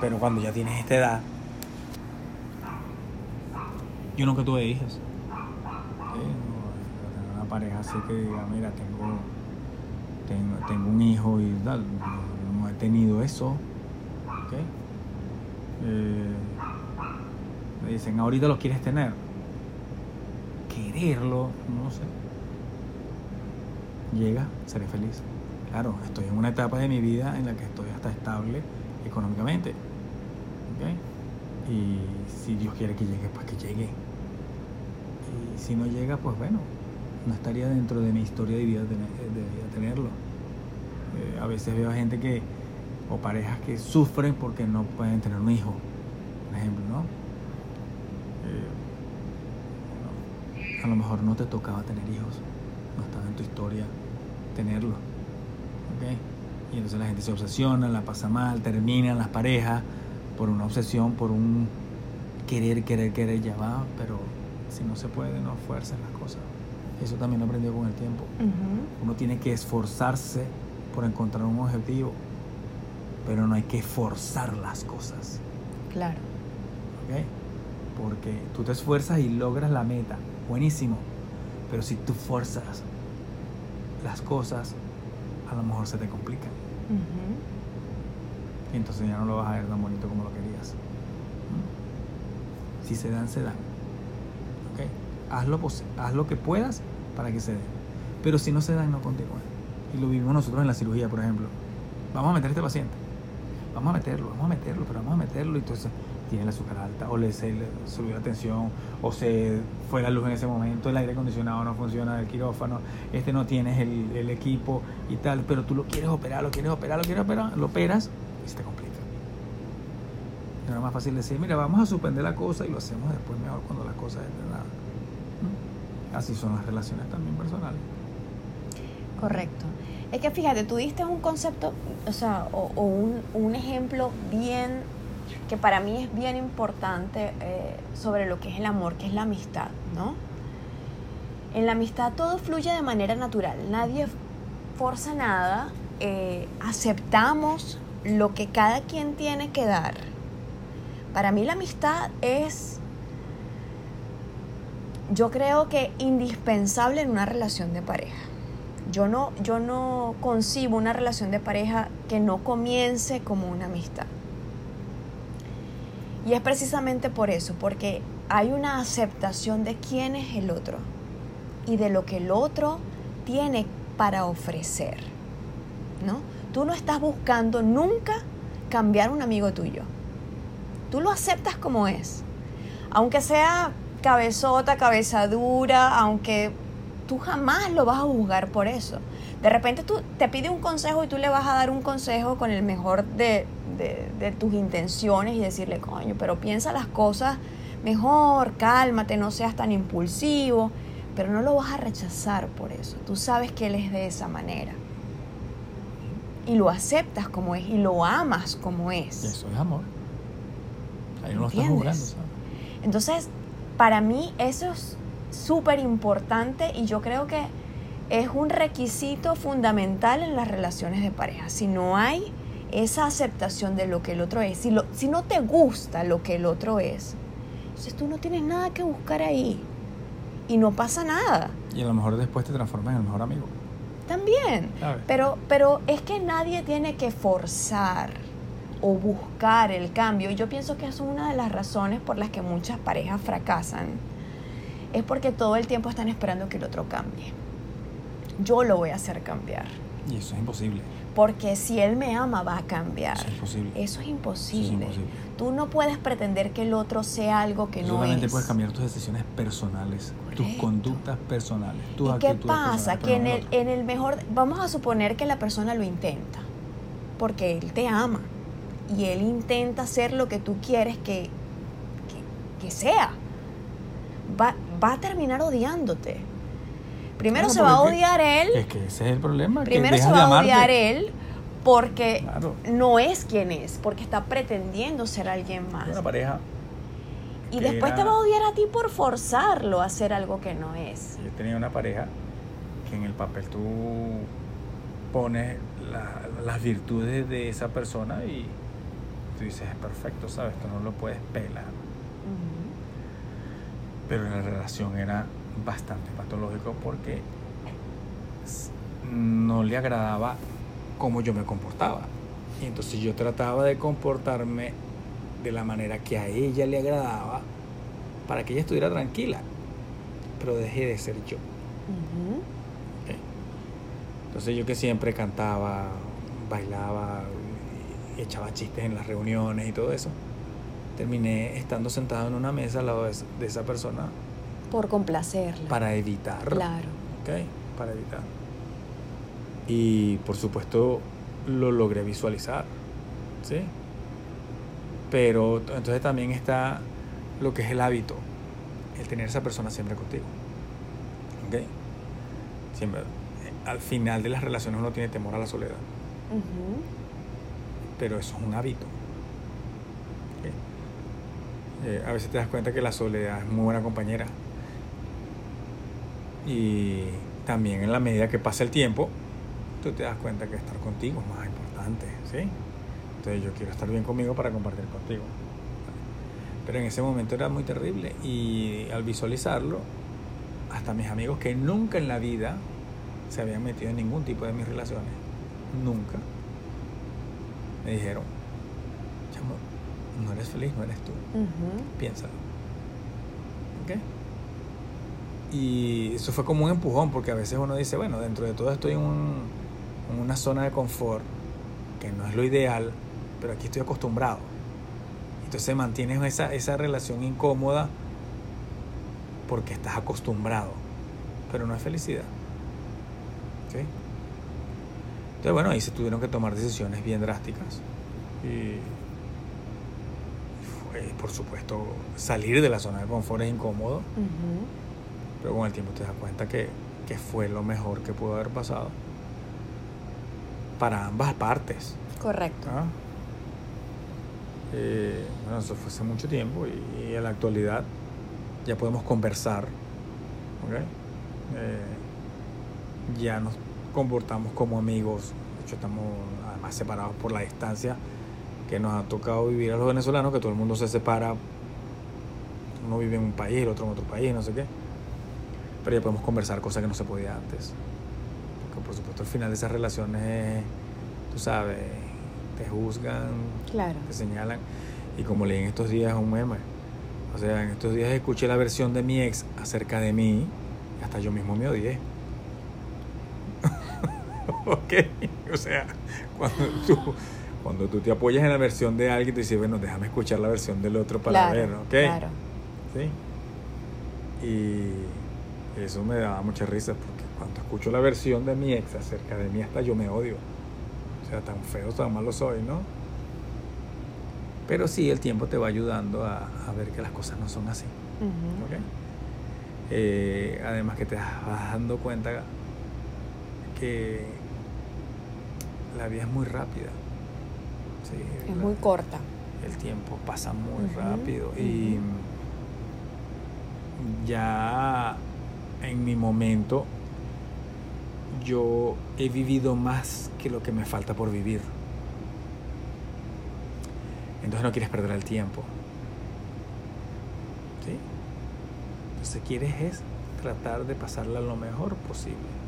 Pero cuando ya tienes esta edad, yo nunca tuve hijos. Tengo una pareja así que diga, mira, tengo, tengo, tengo un hijo y tal. No, he tenido eso. ¿ok? Eh, me dicen, ahorita lo quieres tener. Quererlo, no sé. Llega, seré feliz. Claro, estoy en una etapa de mi vida en la que estoy hasta estable económicamente. ¿ok? Y si Dios quiere que llegue, pues que llegue. Y si no llega, pues bueno, no estaría dentro de mi historia de vida, tener- de tenerlo. Eh, a veces veo gente que, o parejas que sufren porque no pueden tener un hijo, por ejemplo, ¿no? Eh, A lo mejor no te tocaba tener hijos, no estaba en tu historia tenerlo. ¿ok? Y entonces la gente se obsesiona, la pasa mal, terminan las parejas por una obsesión, por un querer, querer, querer, ya va, pero si no se puede, no fuerzas las cosas. Eso también lo aprendió con el tiempo. Uno tiene que esforzarse por encontrar un objetivo, pero no hay que forzar las cosas. Claro. ¿ok? Porque tú te esfuerzas y logras la meta, buenísimo. Pero si tú forzas las cosas, a lo mejor se te entonces ya no lo vas a ver tan bonito como lo querías. Si se dan, se dan. ¿Ok? Haz lo, haz que puedas para que se den. Pero si no se dan, no continúen. Y lo vivimos nosotros en la cirugía, por ejemplo. Vamos a meter a este paciente. Vamos a meterlo, vamos a meterlo, pero vamos a meterlo. Y entonces tiene la azúcar alta, o le, se le subió la tensión, o se fue la luz en ese momento, el aire acondicionado no funciona, el quirófano, este no tienes el, el equipo y tal, pero tú lo quieres operar, lo quieres operar, lo quieres operar, lo operas y se te complica. No era más fácil decir, mira, vamos a suspender la cosa y lo hacemos después mejor cuando la cosa es de nada. ¿Mm? Así son las relaciones también personales. Correcto. Es que fíjate, tú diste un concepto, o sea, o, un, un ejemplo bien que para mí es bien importante eh, sobre lo que es el amor, que es la amistad, ¿no? En la amistad todo fluye de manera natural, nadie forza nada, eh, aceptamos lo que cada quien tiene que dar. Para mí la amistad es, yo creo que indispensable en una relación de pareja. Yo no, yo no concibo una relación de pareja que no comience como una amistad. Y es precisamente por eso, porque hay una aceptación de quién es el otro y de lo que el otro tiene para ofrecer. ¿No? Tú no estás buscando nunca cambiar un amigo tuyo. Tú lo aceptas como es. Aunque sea cabezota, cabeza dura, aunque tú jamás lo vas a juzgar por eso. De repente tú te pide un consejo y tú le vas a dar un consejo con el mejor de, de, tus intenciones y decirle, coño, pero piensa las cosas mejor, cálmate, no seas tan impulsivo, pero no lo vas a rechazar por eso. Tú sabes que él es de esa manera. Y lo aceptas como es y lo amas como es. eso es amor. Ahí no lo estás jugando, Entonces, para mí eso es súper importante y yo creo que es un requisito fundamental en las relaciones de pareja. Si no hay esa aceptación de lo que el otro es, si, lo, si no te gusta lo que el otro es, entonces tú no tienes nada que buscar ahí y no pasa nada. Y a lo mejor después te transformas en el mejor amigo. También, pero, pero es que nadie tiene que forzar o buscar el cambio. Y yo pienso que es una de las razones por las que muchas parejas fracasan. Es porque todo el tiempo están esperando que el otro cambie. Yo lo voy a hacer cambiar. Y eso es imposible. Porque si él me ama, va a cambiar. Eso es imposible. Eso es imposible. Tú no puedes pretender que el otro sea algo que no es. Solamente puedes cambiar tus decisiones personales, tus conductas personales, tus ¿Y qué pasa? Que en el, en el mejor. Vamos a suponer que la persona lo intenta. Porque él te ama. Y él intenta hacer lo que tú quieres que, que, sea. Va, va a terminar odiándote Primero se va a odiar él. Es que ese es el problema. Primero se va a odiar él porque no es quien es, porque está pretendiendo ser alguien más. Una pareja. Y después te va a odiar a ti por forzarlo a hacer algo que no es. Yo tenía una pareja que en el papel tú pones las virtudes de esa persona y tú dices, es perfecto, ¿sabes? Tú no lo puedes pelar. Pero la relación era bastante patológico porque no le agradaba cómo yo me comportaba. Y entonces yo trataba de comportarme de la manera que a ella le agradaba para que ella estuviera tranquila. Pero dejé de ser yo. Entonces yo que siempre cantaba, bailaba, echaba chistes en las reuniones y todo eso, terminé estando sentado en una mesa al lado de esa persona por complacerla. Para evitar. Claro. ¿Ok? Para evitar. Y por supuesto lo logré visualizar. ¿Sí? Pero entonces también está lo que es el hábito. El tener esa persona siempre contigo. ¿Ok? Siempre. Al final de las relaciones uno tiene temor a la soledad. Pero eso es un hábito. Eh, a veces te das cuenta que la soledad es muy buena compañera. Y también en la medida que pasa el tiempo, tú te das cuenta que estar contigo es más importante, ¿sí? Entonces yo quiero estar bien conmigo para compartir contigo. Pero en ese momento era muy terrible y al visualizarlo, hasta mis amigos que nunca en la vida se habían metido en ningún tipo de mis relaciones, nunca me dijeron, chamo, no eres feliz, no eres tú. Ujú. Piénsalo. ¿Ok? Y eso fue como un empujón, porque a veces uno dice, bueno, dentro de todo estoy en, un- una zona de confort, que no es lo ideal, pero aquí estoy acostumbrado. Entonces mantienes esa, esa relación incómoda porque estás acostumbrado, pero no es felicidad. Entonces, bueno, ahí se tuvieron que tomar decisiones bien drásticas. Y por supuesto, salir de la zona de confort es incómodo, Ujú. Pero con el tiempo te das cuenta que, que fue lo mejor que pudo haber pasado para ambas partes. Correcto. ¿ah? Eh, bueno, eso fue hace mucho tiempo y, y en la actualidad ya podemos conversar. ¿ok? Eh, ya nos comportamos como amigos. De hecho, estamos además separados por la distancia que nos ha tocado vivir a los venezolanos, que todo el mundo se separa. Uno vive en un país, el otro en otro país, no sé qué. Pero ya podemos conversar, cosa que no se podía antes. Porque por supuesto al final de esas relaciones, tú sabes, te juzgan, Claro. te señalan. Y como leí en estos días un meme, o sea, en estos días escuché la versión de mi ex acerca de mí, hasta yo mismo me odié. ok, o sea, cuando tú, cuando tú te apoyas en la versión de alguien, te dices, bueno, déjame escuchar la versión del otro para claro, ver, ¿ok? Claro. ¿Sí? Y eso me daba mucha risa porque cuando escucho la versión de mi ex acerca de mí, hasta yo me odio. O sea, tan feo, tan malo soy, ¿no? Pero sí, el tiempo te va ayudando a, a ver que las cosas no son así. Ujú. ¿ok? Eh, además que te vas dando cuenta que la vida es muy rápida. Sí, Es la- muy corta. el tiempo pasa muy rápido y ya en mi momento yo he vivido más que lo que me falta por vivir. Entonces no quieres perder el tiempo. ¿Sí? Entonces quieres es tratar de pasarla lo mejor posible.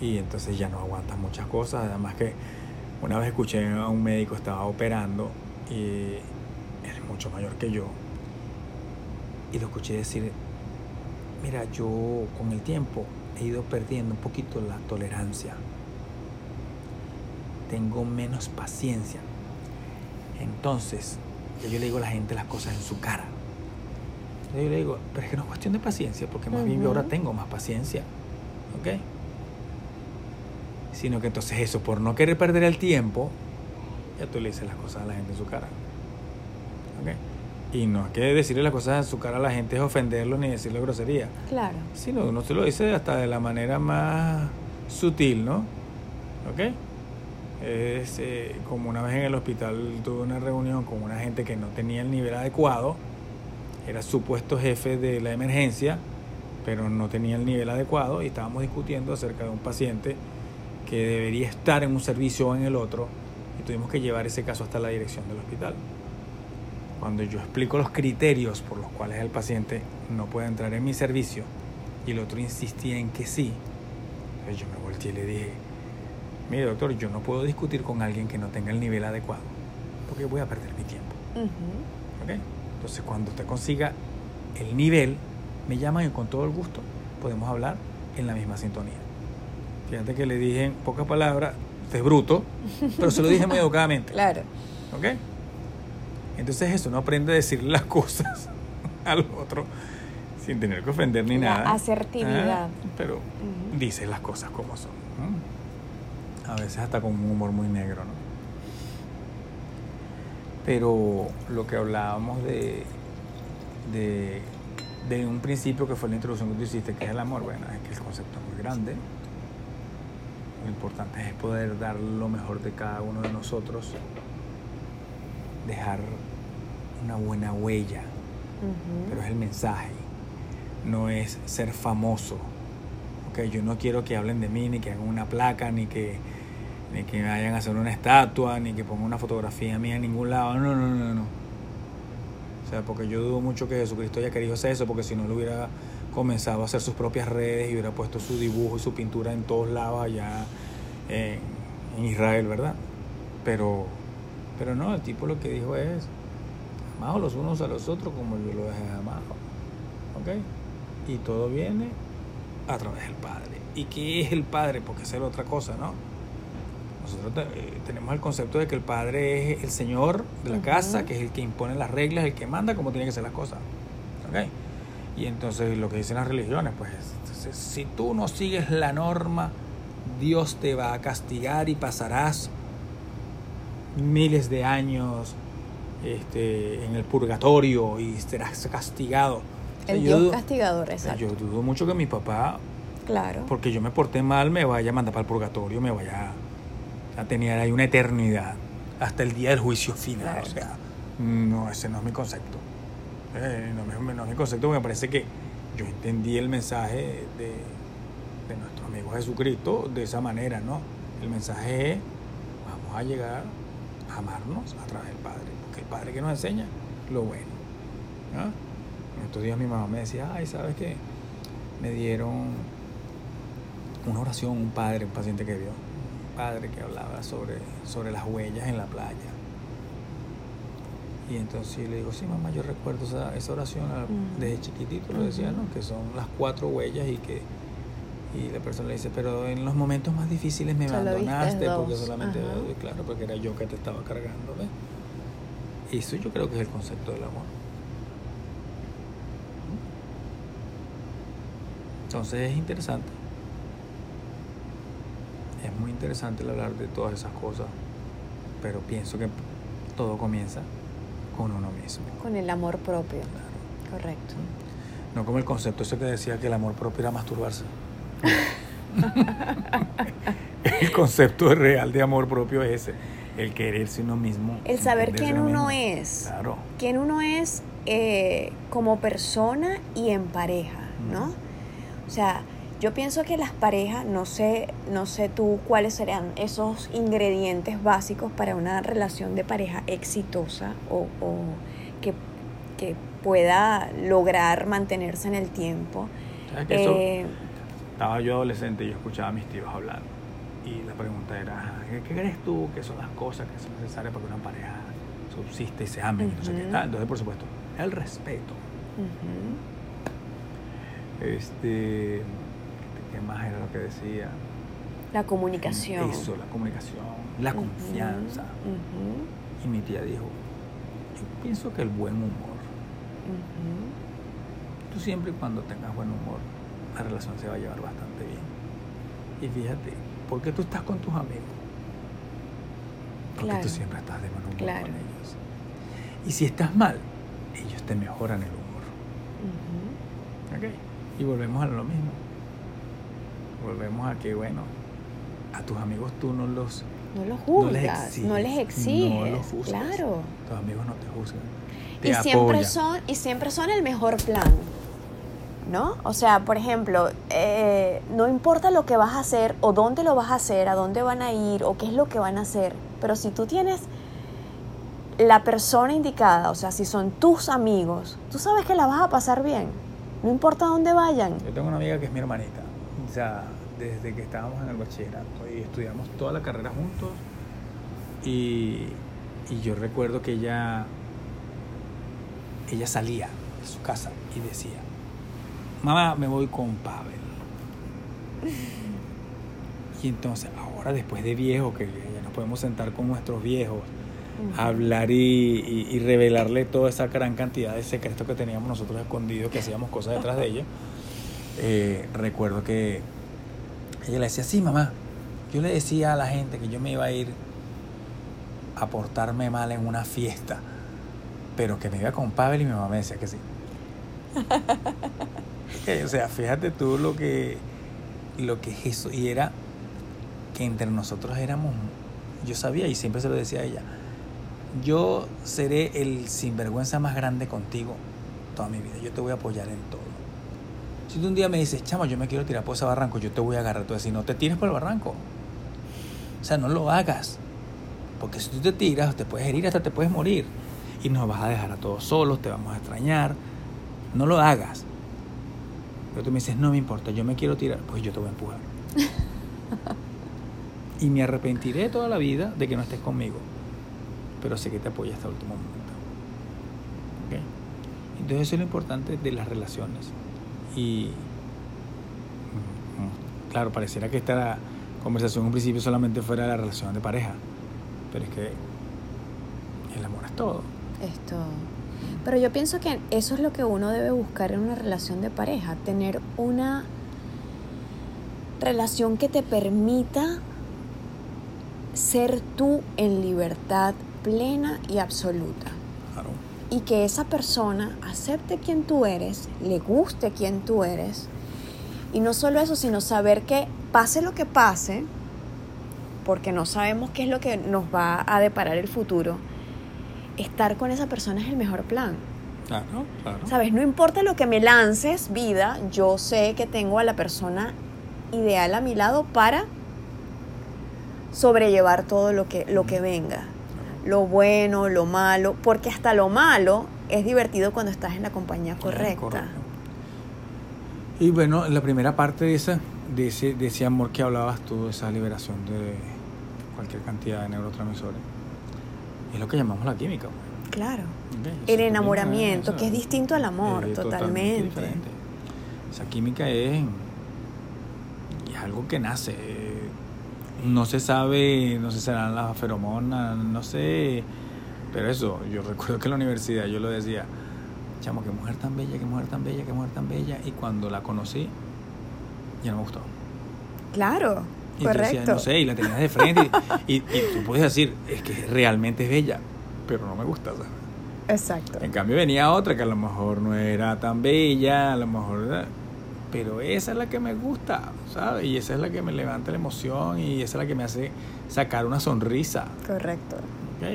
Y entonces ya no aguantas muchas cosas. Además que una vez escuché a un médico, estaba operando y es mucho mayor que yo. Y lo escuché decir, mira, yo con el tiempo he ido perdiendo un poquito la tolerancia. Tengo menos paciencia. Entonces, yo le digo a la gente las cosas en su cara. Yo le digo, pero es que no es cuestión de paciencia, porque más bien yo ahora tengo más paciencia. ¿Ok? Sino que entonces eso, por no querer perder el tiempo, ya tú le dices las cosas a la gente en su cara. ¿Ok? Y no es que decirle las cosas en su cara a la gente es ofenderlo ni decirle grosería. Claro. Sino uno se lo dice hasta de la manera más sutil, ¿no? ¿Ok? Es eh, como una vez en el hospital tuve una reunión con una gente que no tenía el nivel adecuado, era supuesto jefe de la emergencia, pero no tenía el nivel adecuado y estábamos discutiendo acerca de un paciente que debería estar en un servicio o en el otro y tuvimos que llevar ese caso hasta la dirección del hospital. Cuando yo explico los criterios por los cuales el paciente no puede entrar en mi servicio y el otro insistía en que sí, pues yo me volteé y le dije, mire doctor, yo no puedo discutir con alguien que no tenga el nivel adecuado, porque voy a perder mi tiempo. Ujú. ¿ok? Entonces cuando usted consiga el nivel, me llaman y con todo el gusto podemos hablar en la misma sintonía. Fíjate que le dije en pocas palabras, usted es bruto, pero se lo dije muy educadamente. Claro. ¿Ok? Entonces eso, no aprende a decirle las cosas al otro sin tener que ofender ni La nada. asertividad. Ah, Pero Ujú. dice las cosas como son. ¿no? A veces hasta con un humor muy negro, ¿no? Pero lo que hablábamos de, de, de un principio que fue la introducción que tú hiciste, que es el amor, bueno, es que el concepto es muy grande. Lo importante es poder dar lo mejor de cada uno de nosotros, dejar una buena huella, pero es el mensaje, no es ser famoso. Okay, yo no quiero que hablen de mí, ni que hagan una placa, ni que, ni que vayan a hacer una estatua, ni que pongan una fotografía mía en ningún lado. No, no, no, no. O sea, porque yo dudo mucho que Jesucristo haya querido hacer eso, porque si no lo hubiera comenzado a hacer sus propias redes y hubiera puesto su dibujo y su pintura en todos lados allá en, en Israel, ¿verdad? Pero, pero no, el tipo lo que dijo es, amados los unos a los otros como yo lo dejé amado. ¿Ok? Y todo viene a través del Padre. ¿Y qué es el Padre? Porque es otra cosa, ¿no? Nosotros eh, tenemos el concepto de que el Padre es el Señor de la casa, que es el que impone las reglas, el que manda cómo tienen que ser las cosas. ¿Ok? Y entonces lo que dicen las religiones, pues, entonces, si tú no sigues la norma, Dios te va a castigar y pasarás miles de años este, en el purgatorio y serás castigado. O sea, El yo Dios dudo- castigador, exacto. yo dudo mucho que mi papá, Claro. porque yo me porté mal, me vaya a mandar para el purgatorio, me vaya a tener ahí una eternidad hasta el día del juicio final. Claro. O sea, no, ese no es mi concepto. Eh, no, no es mi concepto, porque me parece que yo entendí el mensaje de, de nuestro amigo Jesucristo de esa manera, ¿no? El mensaje es, vamos a llegar a amarnos a través del Padre, Padre que nos enseña lo bueno. ¿no? En estos días mi mamá me decía, ay, ¿sabes qué? Me dieron una oración, un padre, un paciente que vio, un padre que hablaba sobre, sobre las huellas en la playa. Y entonces le digo, sí, mamá, yo recuerdo esa, esa oración ah, desde chiquitito, lo decía, ¿no? Que son las cuatro huellas y que y la persona le dice, pero en los momentos más difíciles me abandonaste porque solamente, claro, porque era yo que te estaba cargando, ¿ves? Eso yo creo que es el concepto del amor. Entonces es interesante. Es muy interesante el hablar de todas esas cosas, pero pienso que todo comienza con uno mismo. Con el amor propio. Claro. Correcto. No como el concepto ese que decía que el amor propio era masturbarse. el concepto real de amor propio es ese, el quererse uno mismo. El saber quién uno es. Claro. Quién uno es eh, como persona y en pareja, ¿no? Ujú. O sea, yo pienso que las parejas, no sé, no sé tú cuáles serían esos ingredientes básicos para una relación de pareja exitosa o, o que, que pueda lograr mantenerse en el tiempo. ¿Sabes que eso- Eh, Estaba yo adolescente y yo escuchaba a mis tíos hablar. Y la pregunta era, ¿qué, crees tú que son las cosas que son necesarias para que una pareja subsiste y se amen? y no sé qué tal? Entonces, por supuesto, el respeto. Este, ¿Qué más era lo que decía? La comunicación. Eso, la comunicación, la confianza. Y mi tía dijo, yo pienso que el buen humor, tú siempre cuando tengas buen humor, la relación se va a llevar bastante bien. Y fíjate, ¿por qué tú estás con tus amigos? Porque Claro. tú siempre estás de humor Claro. con ellos. Y si estás mal, ellos te mejoran el humor. Ujú. ¿ok? Y volvemos a lo mismo. Volvemos a que, bueno, a tus amigos tú no los No los no les juzgas, no les exiges, no exiges. los juzgas. claro. Tus amigos no te juzgan. Te Y siempre, son, y siempre son el mejor plan. ¿No? O sea, por ejemplo, eh, no importa lo que vas a hacer o dónde lo vas a hacer, a dónde van a ir o qué es lo que van a hacer, pero si tú tienes la persona indicada, o sea, si son tus amigos, tú sabes que la vas a pasar bien. No importa dónde vayan. Yo tengo una amiga que es mi hermanita. O sea, desde que estábamos en el bachillerato y estudiamos toda la carrera juntos. Y, y yo recuerdo que ella, ella salía de su casa y decía, mamá, me voy con Pavel. Y entonces, ahora después de viejo, que ya nos podemos sentar con nuestros viejos, hablar y, y- y revelarle toda esa gran cantidad de secretos que teníamos nosotros escondidos, que hacíamos cosas detrás de ella. Eh, recuerdo que ella le decía, sí, mamá, yo le decía a la gente que yo me iba a ir a portarme mal en una fiesta, pero que me iba con Pavel y mi mamá me decía que sí. O sea, fíjate tú lo que, lo que es eso. Y era que entre nosotros éramos, yo sabía y siempre se lo decía a ella, yo seré el sinvergüenza más grande contigo toda mi vida. Yo te voy a apoyar en todo. Si tú un día me dices, chama, yo me quiero tirar por ese barranco, yo te voy a agarrar. Tú decir, no te tires por el barranco. O sea, no lo hagas. Porque si tú te tiras, te puedes herir, hasta te puedes morir. Y nos vas a dejar a todos solos, te vamos a extrañar. No lo hagas. Pero tú me dices, no me importa, yo me quiero tirar, pues yo te voy a empujar. y me arrepentiré toda la vida de que no estés conmigo. Pero sé que te apoyo hasta el último momento. ¿Ok? Entonces eso es lo importante de las relaciones. Y mm, claro, pareciera que esta conversación en un principio solamente fuera la relación de pareja. Pero es que el amor es todo. Es todo. Pero yo pienso que eso es lo que uno debe buscar en una relación de pareja, tener una relación que te permita ser tú en libertad plena y absoluta. Claro. Y que esa persona acepte quien tú eres, le guste quien tú eres. Y no solo eso, sino saber que pase lo que pase, porque no sabemos qué es lo que nos va a deparar el futuro, estar con esa persona es el mejor plan. Claro, claro. Sabes, no importa lo que me lances, vida, yo sé que tengo a la persona ideal a mi lado para sobrellevar todo lo que, lo que venga. Lo bueno, lo malo, porque hasta lo malo es divertido cuando estás en la compañía correcta. Correcto. Y bueno, la primera parte de, esa, de, ese, de ese amor que hablabas tú, esa liberación de cualquier cantidad de neurotransmisores, es lo que llamamos la química. pues. Claro. El enamoramiento, que es distinto al amor, es totalmente. diferente. Esa química es, es algo que nace. No se sabe, no se serán las feromonas, no sé. Pero eso, yo recuerdo que en la universidad yo lo decía, chamo, qué mujer tan bella, qué mujer tan bella, qué mujer tan bella. Y cuando la conocí, ya no me gustó. Claro, Y tú decías, correcto. no sé, y la tenías de frente. Y, y, y tú puedes decir, es que realmente es bella, pero no me gusta, ¿sabes? Exacto. En cambio venía otra que a lo mejor no era tan bella, a lo mejor... era- Pero esa es la que me gusta, ¿sabes? Y esa es la que me levanta la emoción y esa es la que me hace sacar una sonrisa. Correcto. ¿ok?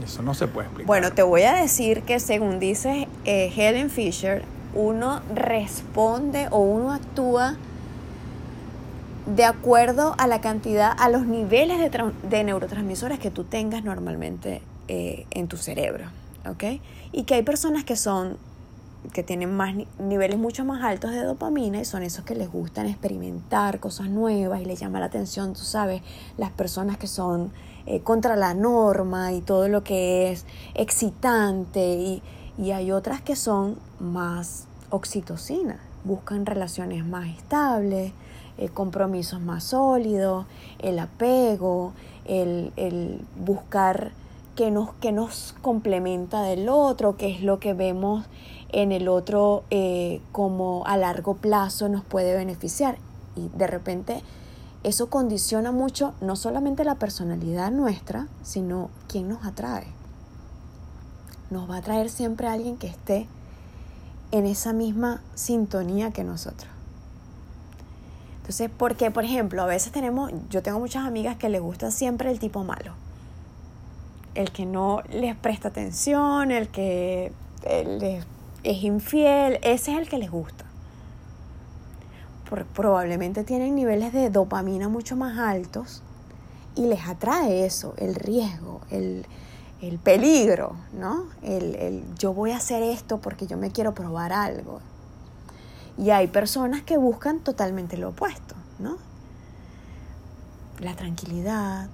Y eso no se puede explicar. Bueno, te voy a decir que según dice eh, Helen Fisher, uno responde o uno actúa de acuerdo a la cantidad, a los niveles de, de neurotransmisores que tú tengas normalmente eh, en tu cerebro, ¿ok? Y que hay personas que son, que tienen más ni- niveles mucho más altos de dopamina y son esos que les gustan experimentar cosas nuevas y les llama la atención, tú sabes, las personas que son eh, contra la norma y todo lo que es excitante y, y hay otras que son más oxitocina, buscan relaciones más estables, eh, compromisos más sólidos, el apego, el, el buscar que nos, que nos complementa del otro, qué es lo que vemos en el otro eh, como a largo plazo nos puede beneficiar. Y de repente eso condiciona mucho no solamente la personalidad nuestra, sino quién nos atrae. Nos va a atraer siempre alguien que esté en esa misma sintonía que nosotros. Entonces, porque, por ejemplo, a veces tenemos, yo tengo muchas amigas que les gusta siempre el tipo malo. El que no les presta atención, el que eh, les es infiel, ese es el que les gusta. Probablemente tienen niveles de dopamina mucho más altos y les atrae eso, el riesgo, el, el peligro, ¿no? El, el yo voy a hacer esto porque yo me quiero probar algo. Y hay personas que buscan totalmente lo opuesto, ¿no? La tranquilidad,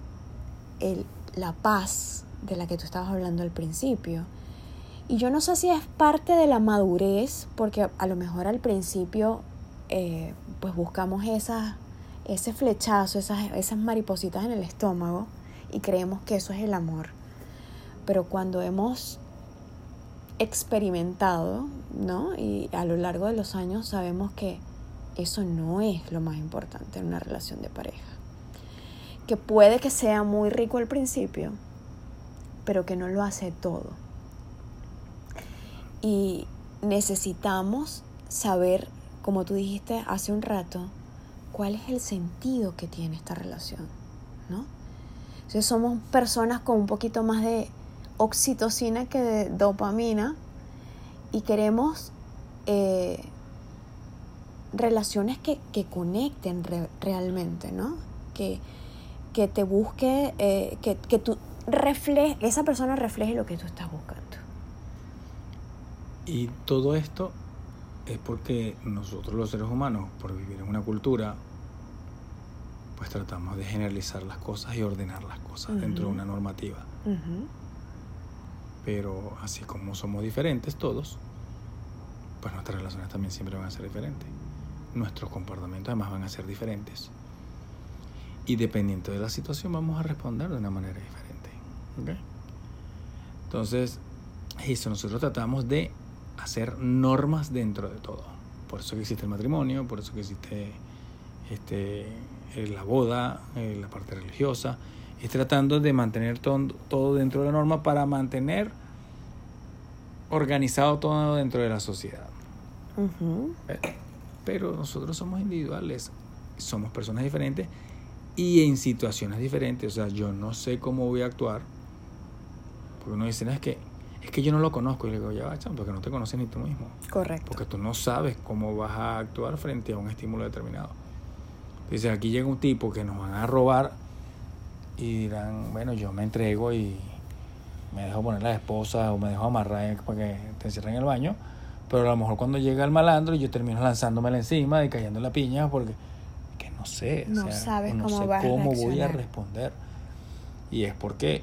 la paz de la que tú estabas hablando al principio. Y yo no sé si es parte de la madurez, porque a lo mejor al principio eh, pues buscamos esas, ese flechazo, esas, esas maripositas en el estómago y creemos que eso es el amor. Pero cuando hemos experimentado, ¿no? Y a lo largo de los años sabemos que eso no es lo más importante en una relación de pareja. Que puede que sea muy rico al principio, pero que no lo hace todo. Y necesitamos saber, como tú dijiste hace un rato, cuál es el sentido que tiene esta relación, ¿no? Entonces somos personas con un poquito más de oxitocina que de dopamina y queremos eh, relaciones que, que conecten re- realmente, ¿no? Que, que te busque, eh, que, que tú refleje, esa persona refleje lo que tú estás buscando. Y todo esto es porque nosotros los seres humanos, por vivir en una cultura, pues tratamos de generalizar las cosas y ordenar las cosas dentro de una normativa. Pero así como somos diferentes todos, pues nuestras relaciones también siempre van a ser diferentes. Nuestros comportamientos además van a ser diferentes. Y dependiendo de la situación vamos a responder de una manera diferente. Entonces, eso, nosotros tratamos de hacer normas dentro de todo. Por eso que existe el matrimonio, por eso que existe este, la boda, la parte religiosa, es tratando de mantener todo, todo dentro de la norma para mantener organizado todo dentro de la sociedad. Pero nosotros somos individuales, somos personas diferentes y en situaciones diferentes. O sea, yo no sé cómo voy a actuar. Porque uno dice, no, es que, es que yo no lo conozco. Y le digo, ya va, porque no te conoces ni tú mismo. Correcto. Porque tú no sabes cómo vas a actuar frente a un estímulo determinado. Dice, aquí llega un tipo que nos van a robar y dirán, bueno, yo me entrego y me dejo poner la esposa o me dejo amarrar para que te encierren en el baño. Pero a lo mejor cuando llega el malandro yo termino lanzándomela encima y cayendo en la piña porque que no sé. No sabes no cómo, sé cómo voy a responder. Y es porque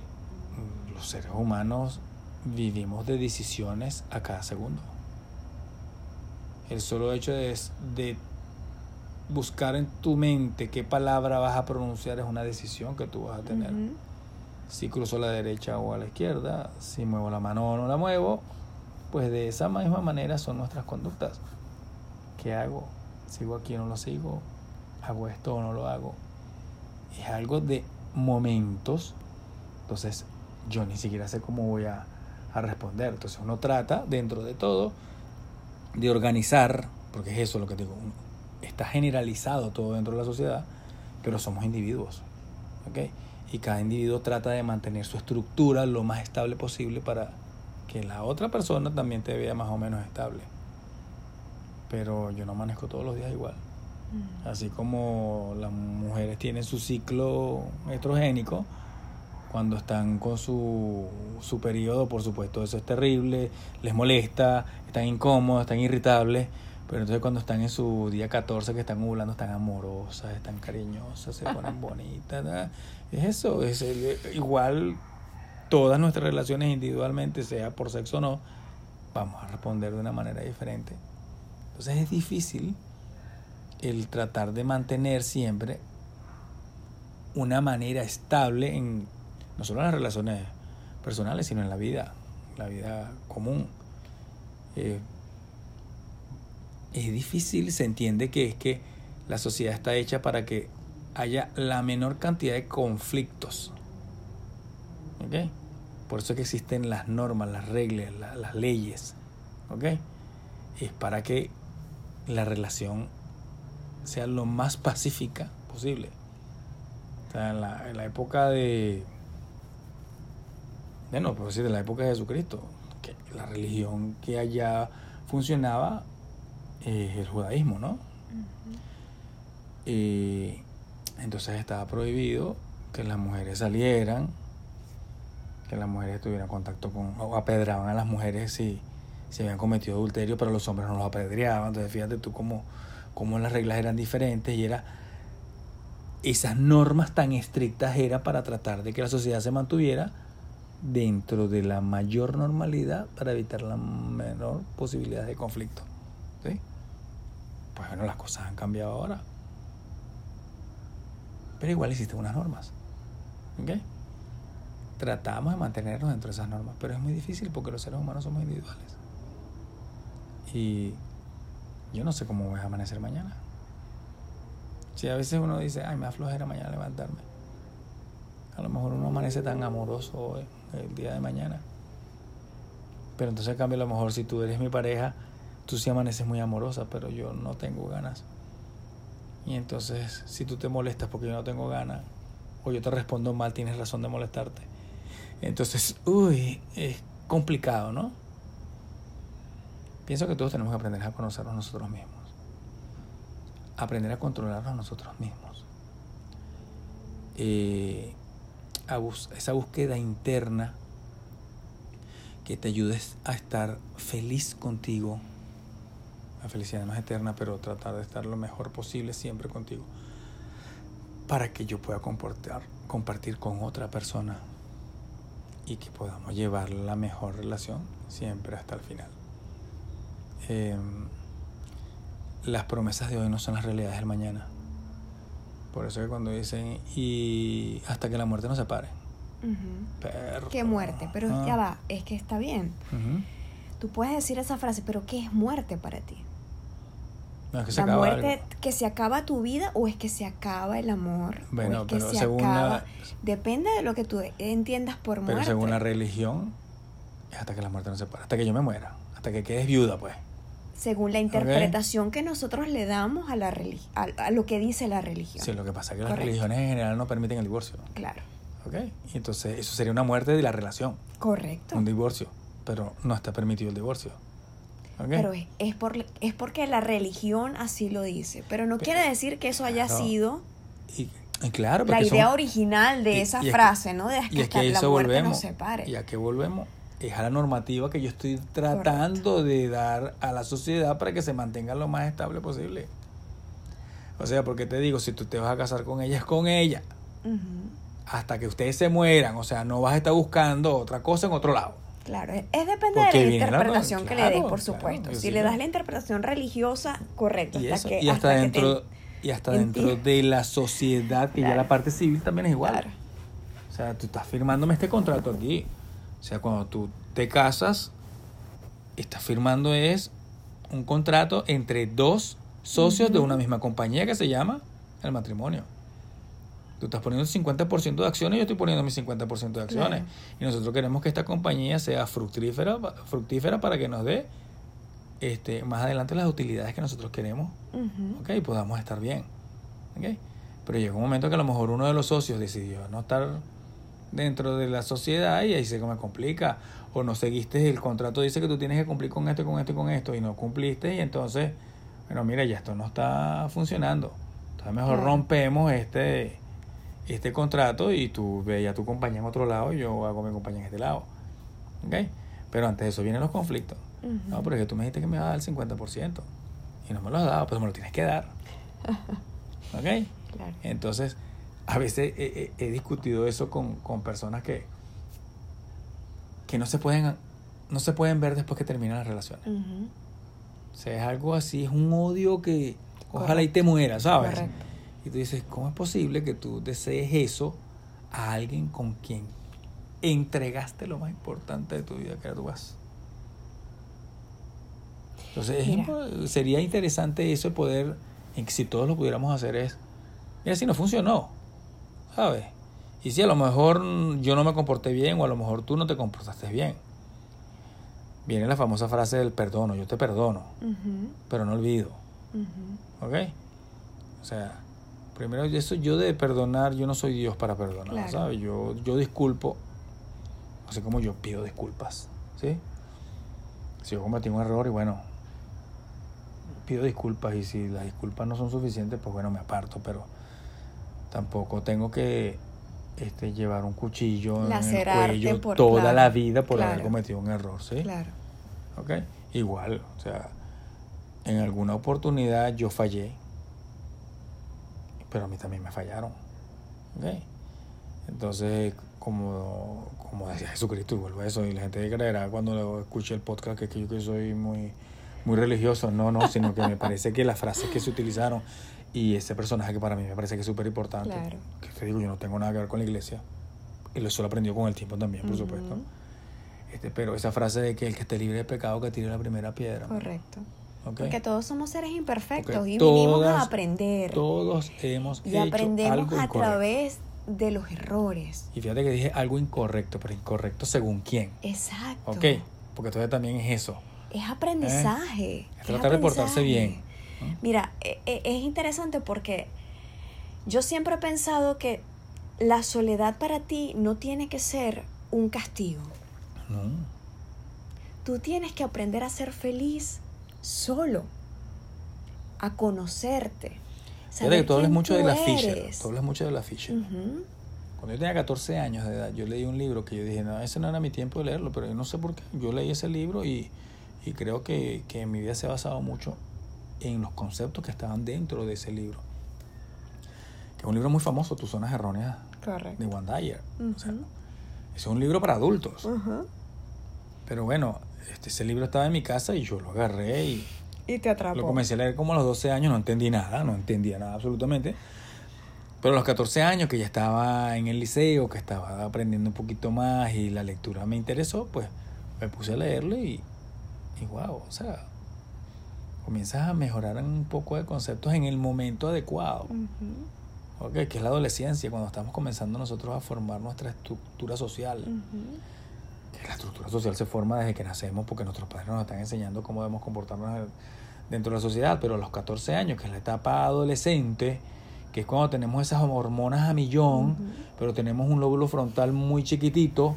los seres humanos vivimos de decisiones a cada segundo. El solo hecho de, de buscar en tu mente qué palabra vas a pronunciar es una decisión que tú vas a tener. Si cruzo a la derecha o a la izquierda, si muevo la mano o no la muevo, pues de esa misma manera son nuestras conductas. ¿Qué hago? ¿Sigo aquí o no lo sigo? ¿Hago esto o no lo hago? Es algo de momentos. Entonces, yo ni siquiera sé cómo voy a, a responder. Entonces, uno trata, dentro de todo, de organizar, porque es eso lo que digo, está generalizado todo dentro de la sociedad, pero somos individuos. ¿okay? Y cada individuo trata de mantener su estructura lo más estable posible para que la otra persona también te vea más o menos estable. Pero yo no manejo todos los días igual. Mm. Así como las mujeres tienen su ciclo estrogénico, cuando están con su, su periodo, por supuesto, eso es terrible, les molesta, están incómodos, están irritables pero entonces cuando están en su día 14, que están ovulando, están amorosas, están cariñosas, se ponen bonitas. Es eso, es igual todas nuestras relaciones individualmente, sea por sexo o no, vamos a responder de una manera diferente. Entonces es difícil el tratar de mantener siempre una manera estable en no solo en las relaciones personales, sino en la vida, la vida común. Eh, es difícil, se entiende que es que la sociedad está hecha para que haya la menor cantidad de conflictos. ¿Ok? Por eso es que existen las normas, las reglas, las leyes. ¿Ok? Es para que la relación sea lo más pacífica posible. O sea, en la, en la época de. Bueno, por decir, de la época de Jesucristo, que la religión que allá funcionaba eh, el judaísmo, ¿no? Y entonces estaba prohibido que las mujeres salieran, que las mujeres tuvieran contacto con, o apedraban a las mujeres si, si habían cometido adulterio, pero los hombres no los apedreaban. Entonces fíjate tú cómo, cómo las reglas eran diferentes y era esas normas tan estrictas era para tratar de que la sociedad se mantuviera dentro de la mayor normalidad para evitar la menor posibilidad de conflicto. ¿sí? Pues bueno, las cosas han cambiado ahora. Pero igual existen unas normas. ¿Ok? Tratamos de mantenernos dentro de esas normas, pero es muy difícil porque los seres humanos somos individuales. Y yo no sé cómo voy a amanecer mañana. Si a veces uno dice, ay, me aflojera mañana levantarme. A lo mejor uno amanece tan amoroso el día de mañana. Pero entonces, en cambio, a lo mejor si tú eres mi pareja, tú sí amaneces muy amorosa, pero yo no tengo ganas. Y entonces, si tú te molestas porque yo no tengo ganas, o yo te respondo mal, tienes razón de molestarte. Entonces, uy, es complicado, ¿no? Pienso que todos tenemos que aprender a conocernos nosotros mismos. Aprender a controlarnos nosotros mismos. Eh, esa búsqueda interna que te ayudes a estar feliz contigo, La felicidad no es eterna, pero tratar de estar lo mejor posible siempre contigo para que yo pueda comportar, compartir con otra persona y que podamos llevar la mejor relación siempre hasta el final. Eh, las promesas de hoy no son las realidades del mañana. Por eso que cuando dicen, y hasta que la muerte nos separe. Perro. ¿Qué muerte? Pero Ah. ya va, es que está bien. Ujú. Tú puedes decir esa frase, pero ¿qué es muerte para ti? No, es que se ¿La acaba muerte algo. que se acaba tu vida o es que se acaba el amor? Bueno, o es que pero se según acaba... la- Depende de lo que tú entiendas por Pero muerte. según la religión, es hasta que la muerte nos separe. Hasta que yo me muera. Hasta que quedes viuda, pues. Según la interpretación que nosotros le damos a, la religi- a, a lo que dice la religión. Sí, lo que pasa es que las religiones en general no permiten el divorcio. Claro. ¿Ok? Y entonces eso sería una muerte de la relación. Correcto. Un divorcio. Pero no está permitido el divorcio. ¿Ok? Pero es, es, por, es porque la religión así lo dice. Pero no quiere decir que eso haya Claro. sido y, claro, la idea son- original de y- esa y frase, ¿no? De Y que a la volvemos. nos separe. Y a qué volvemos. Es a la normativa que yo estoy tratando de dar a la sociedad para que se mantenga lo más estable posible. O sea, porque te digo, si tú te vas a casar con ella, es con ella. Ujú. Hasta que ustedes se mueran. O sea, no vas a estar buscando otra cosa en otro lado. Claro, es es depende Porque de la interpretación que le des, por supuesto. si sí le das la interpretación religiosa, correcto. Y, hasta eso, que, y hasta, te- dentro, y hasta dentro de la sociedad, que ya la parte civil también es igual. Claro. O sea, tú estás firmándome este contrato aquí. O sea, cuando tú te casas, estás firmando es un contrato entre dos socios de una misma compañía que se llama el matrimonio. Tú estás poniendo el 50% de acciones, yo estoy poniendo mi 50% de acciones. Claro. Y nosotros queremos que esta compañía sea fructífera, fructífera para que nos dé este, más adelante las utilidades que nosotros queremos Ujú. ¿ok? Y podamos estar bien, ¿ok? Pero llegó un momento que a lo mejor uno de los socios decidió no estar dentro de la sociedad y ahí se me complica. O no seguiste el contrato, dice que tú tienes que cumplir con esto, con esto y con esto, y no cumpliste, y entonces, bueno, mira, ya esto no está funcionando. Entonces mejor Claro. rompemos este, este contrato y tú ve a tu compañía en otro lado y yo hago mi compañía en este lado. ¿Ok? Pero antes de eso vienen los conflictos. No, pero es que tú me dijiste que me ibas a dar el 50% y no me lo has dado, pues me lo tienes que dar. ¿Ok? Claro. Entonces, a veces he, he- he discutido eso con, con personas que, que no se pueden no se pueden ver después que terminan las relaciones. O sea, es algo así, es un odio que ojalá y te muera, ¿sabes? Correcto. Y tú dices, ¿cómo es posible que tú desees eso a alguien con quien entregaste lo más importante de tu vida, que era tu paz? Entonces, es sería interesante eso de poder, si todos lo pudiéramos hacer es, mira, si no funcionó, ¿sabes? Y si a lo mejor yo no me comporté bien o a lo mejor tú no te comportaste bien. Viene la famosa frase del perdono, yo te perdono, pero no olvido. Ujú. ¿Ok? O sea, primero eso yo de perdonar, yo no soy Dios para perdonar, Claro. ¿sabes? Yo, yo disculpo, así como yo pido disculpas, ¿sí? Si yo cometí un error y bueno, pido disculpas y si las disculpas no son suficientes, pues bueno, me aparto, pero tampoco tengo que este, llevar un cuchillo en el cuello por- toda claro, la vida por haber cometido un error, ¿sí? Claro. ¿ok? Igual, o sea, en alguna oportunidad yo fallé, pero a mí también me fallaron, ¿ok? Entonces, como, como decía Jesucristo, y vuelvo a eso, y la gente creerá cuando escuche el podcast que, yo que soy muy, muy religioso, no, no, sino que me parece que las frases que se utilizaron y ese personaje que para mí me parece que es súper importante, Claro. que te digo, yo no tengo nada que ver con la iglesia, y eso lo aprendió con el tiempo también, por supuesto. Este, pero esa frase de que el que esté libre de pecado que tire la primera piedra. Correcto. Porque todos somos seres imperfectos Porque y vinimos todas- a aprender. Todos hemos y hecho aprendemos algo a incorrecto. través de los errores. Y fíjate que dije algo incorrecto, pero incorrecto según quién. Exacto. ¿Ok? Porque entonces también es eso. Es aprendizaje. Es es tratar de portarse aprendizaje. bien. Mira, e- e- es interesante porque yo siempre he pensado que la soledad para ti no tiene que ser un castigo. No. Tú tienes que aprender a ser feliz solo, a conocerte. Saber que tú hablas mucho de la Fisher. Tú hablas mucho de la Fisher. Cuando yo tenía 14 años de edad, yo leí un libro que yo dije, no, ese no era mi tiempo de leerlo, pero yo no sé por qué. Yo leí ese libro y, y creo que, que en mi vida se ha basado mucho en los conceptos que estaban dentro de ese libro. Que es un libro muy famoso, Tus zonas erróneas Correcto. de Wandayer. O sea, Ujú. es un libro para adultos. Pero bueno, este, ese libro estaba en mi casa y yo lo agarré y Y te atrapó. lo comencé a leer como a los 12 años, no entendí nada, no entendía nada absolutamente. Pero a los 14 años, que ya estaba en el liceo, que estaba aprendiendo un poquito más y la lectura me interesó, pues me puse a leerlo y, y wow, o sea, comienzas a mejorar un poco de conceptos en el momento adecuado. Ujú. Ok, que es la adolescencia, cuando estamos comenzando nosotros a formar nuestra estructura social. La estructura social se forma desde que nacemos porque nuestros padres nos están enseñando cómo debemos comportarnos dentro de la sociedad, pero a los 14 años, que es la etapa adolescente, que es cuando tenemos esas hormonas a millón, pero tenemos un lóbulo frontal muy chiquitito,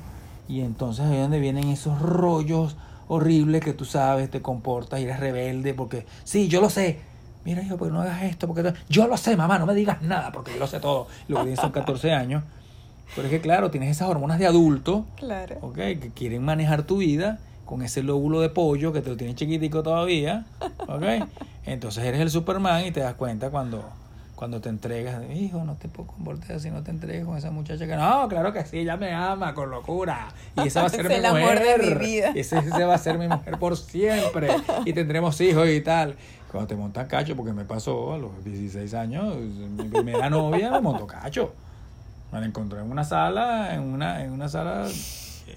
y entonces ahí es donde vienen esos rollos horribles que tú sabes, te comportas y eres rebelde porque, sí, yo lo sé. Mira, hijo, pero no hagas esto, porque yo lo sé, mamá, no me digas nada, porque yo lo sé todo. Lo que tienes son 14 años. Pero es que, claro, tienes esas hormonas de adulto, Claro. ¿ok? Que quieren manejar tu vida con ese lóbulo de pollo que te lo tienes chiquitico todavía, ¿ok? Entonces eres el Superman y te das cuenta cuando, cuando te entregas, hijo, no te puedo comportar si no te entregas con esa muchacha que no, claro que sí, ella me ama con locura y esa va a ser Es mi mujer, de mi vida. Ese, ese va a ser mi mujer por siempre y tendremos hijos y tal. Cuando te montas cacho, porque me pasó a los 16 años, mi primera novia me montó cacho. Me la encontré en una sala, en una, en una sala,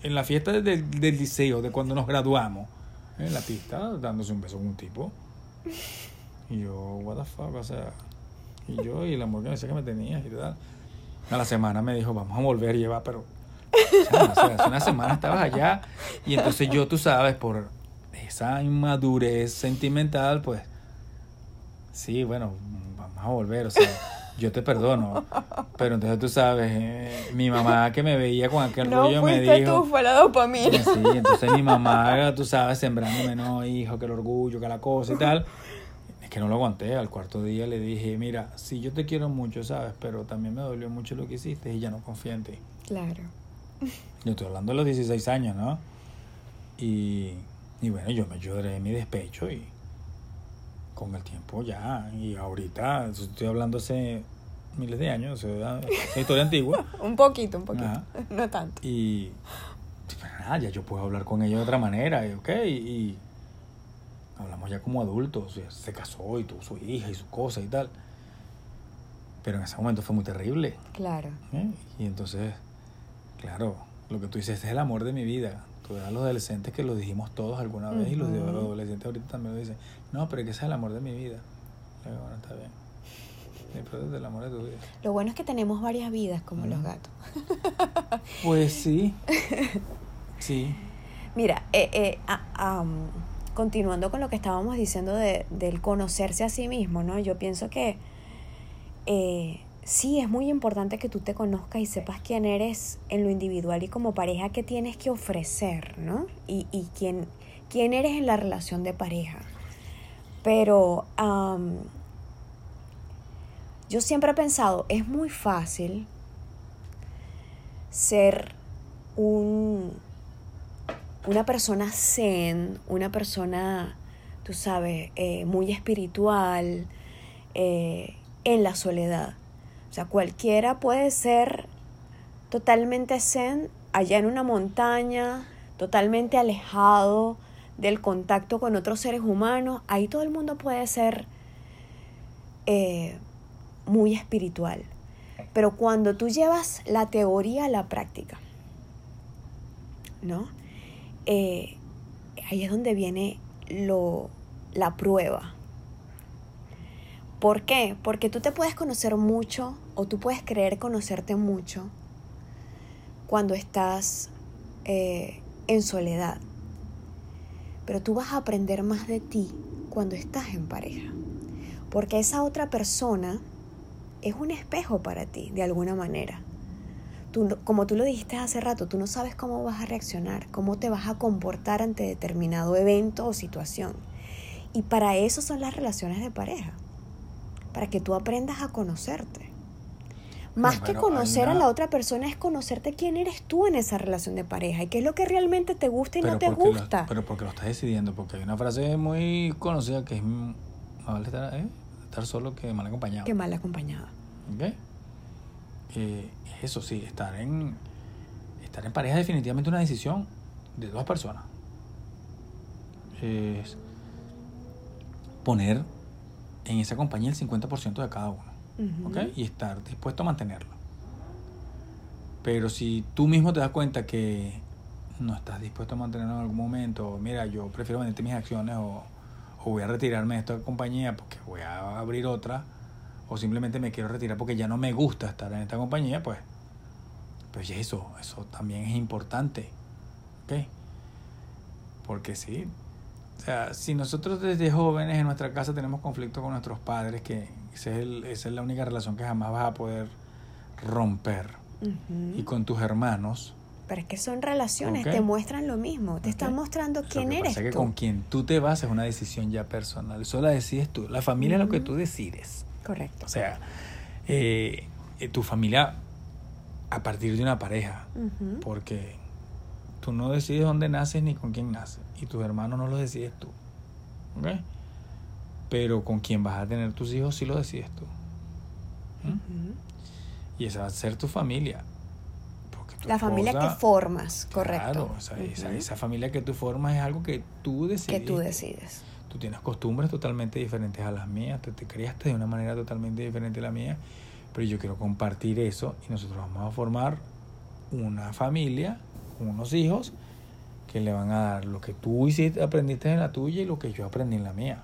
en la fiesta del, del liceo, de cuando nos graduamos, en la pista, dándose un beso con un tipo. Y yo, what the fuck, o sea, y yo, y el amor que me decía que me tenías y tal. A la semana me dijo, vamos a volver y llevar, pero, hace una semana estabas allá, y entonces yo, tú sabes, por esa inmadurez sentimental, pues, sí, bueno, vamos a volver, o sea, yo te perdono. Pero entonces tú sabes, eh, mi mamá que me veía con aquel No rollo me dijo. tú, fue la dopamina. Sí, entonces mi mamá, tú sabes, sembrándome, no, hijo, que el orgullo, que la cosa y tal. Es que no lo aguanté. Al cuarto día le dije, mira, sí, yo te quiero mucho, ¿sabes? Pero también me dolió mucho lo que hiciste y ya no confío en ti. Claro. Yo estoy hablando de los 16 años, ¿no? Y, y bueno, yo me lloré mi despecho y con el tiempo ya. Y ahorita, estoy hablando hace miles de años, sea, es historia antigua. Un poquito, un poquito. Ajá. No tanto. Y ya yo puedo hablar con ella de otra manera, y, ¿ok? Y, y hablamos ya como adultos, se casó y tuvo su hija y su cosa y tal. Pero en ese momento fue muy terrible. Claro. ¿eh? Y entonces, claro, lo que tú dices, este es el amor de mi vida. A los adolescentes que lo dijimos todos alguna vez y los, adolescentes ahorita también lo dicen. No, pero que ese es el amor de mi vida. Le digo, bueno, está bien. Disfruta del amor de tu vida. Lo bueno es que tenemos varias vidas como los gatos. Pues sí. Sí. Mira, eh, eh, a- continuando con lo que estábamos diciendo de, del conocerse a sí mismo, ¿no? Yo pienso que eh, sí es muy importante que tú te conozcas y sepas quién eres en lo individual y como pareja, qué tienes que ofrecer, ¿no? Y, y quién, quién eres en la relación de pareja. Pero yo siempre he pensado, es muy fácil ser un, una persona zen, una persona, tú sabes, eh, muy espiritual, eh, en la soledad. O sea, cualquiera puede ser totalmente zen allá en una montaña, totalmente alejado del contacto con otros seres humanos. Ahí todo el mundo puede ser eh, muy espiritual. Pero cuando tú llevas la teoría a la práctica, ¿no? Eh, ahí es donde viene lo, la prueba. ¿Por qué? Porque tú te puedes conocer mucho o tú puedes creer conocerte mucho cuando estás eh, en soledad. Pero tú vas a aprender más de ti cuando estás en pareja. Porque esa otra persona es un espejo para ti, de alguna manera. Tú, como tú lo dijiste hace rato, tú no sabes cómo vas a reaccionar, cómo te vas a comportar ante determinado evento o situación. Y para eso son las relaciones de pareja, para que tú aprendas a conocerte. Más que bueno, conocer a la otra persona es conocerte quién eres tú en esa relación de pareja y qué es lo que realmente te gusta y no te lo- gusta. pero porque lo estás decidiendo, porque hay una frase muy conocida que es mm, Más vale estar, eh, estar solo que mal acompañado. Que mal acompañado. ¿Ok? Eh, eso sí, estar en, estar en pareja es definitivamente una decisión de dos personas. Es poner en esa compañía el 50% de cada uno. Ujú. ¿Ok? Y estar dispuesto a mantenerlo. Pero si tú mismo te das cuenta que no estás dispuesto a mantenerlo en algún momento, mira, yo prefiero venderte mis acciones o, o voy a retirarme de esta compañía porque voy a abrir otra, o simplemente me quiero retirar porque ya no me gusta estar en esta compañía, pues, pues eso, eso también es importante. ¿Ok? Porque sí, o sea, si nosotros desde jóvenes en nuestra casa tenemos conflicto con nuestros padres, que ese es el- esa es la única relación que jamás vas a poder romper. Y con tus hermanos, Pero es que son relaciones, te muestran lo mismo, te están mostrando lo quién que eres pasa es que tú. con quien tú te vas es una decisión ya personal. Eso la decides tú. La familia es lo que tú decides. Correcto. O sea, eh, eh, tu familia a partir de una pareja. Porque tú no decides dónde naces ni con quién naces. Y tus hermanos no lo decides tú. ¿Ok? Pero con quién vas a tener tus hijos sí lo decides tú. ¿Mm? Ujú. Y esa va a ser tu familia. Porque tu La familia que formas, correcto. Claro, o sea, esa, familia que tú formas es algo que tú que decides. tú decides. Tú tienes costumbres totalmente diferentes a las mías, te, te criaste de una manera totalmente diferente a la mía, pero yo quiero compartir eso y nosotros vamos a formar una familia, unos hijos que le van a dar lo que tú hiciste, aprendiste en la tuya y lo que yo aprendí en la mía.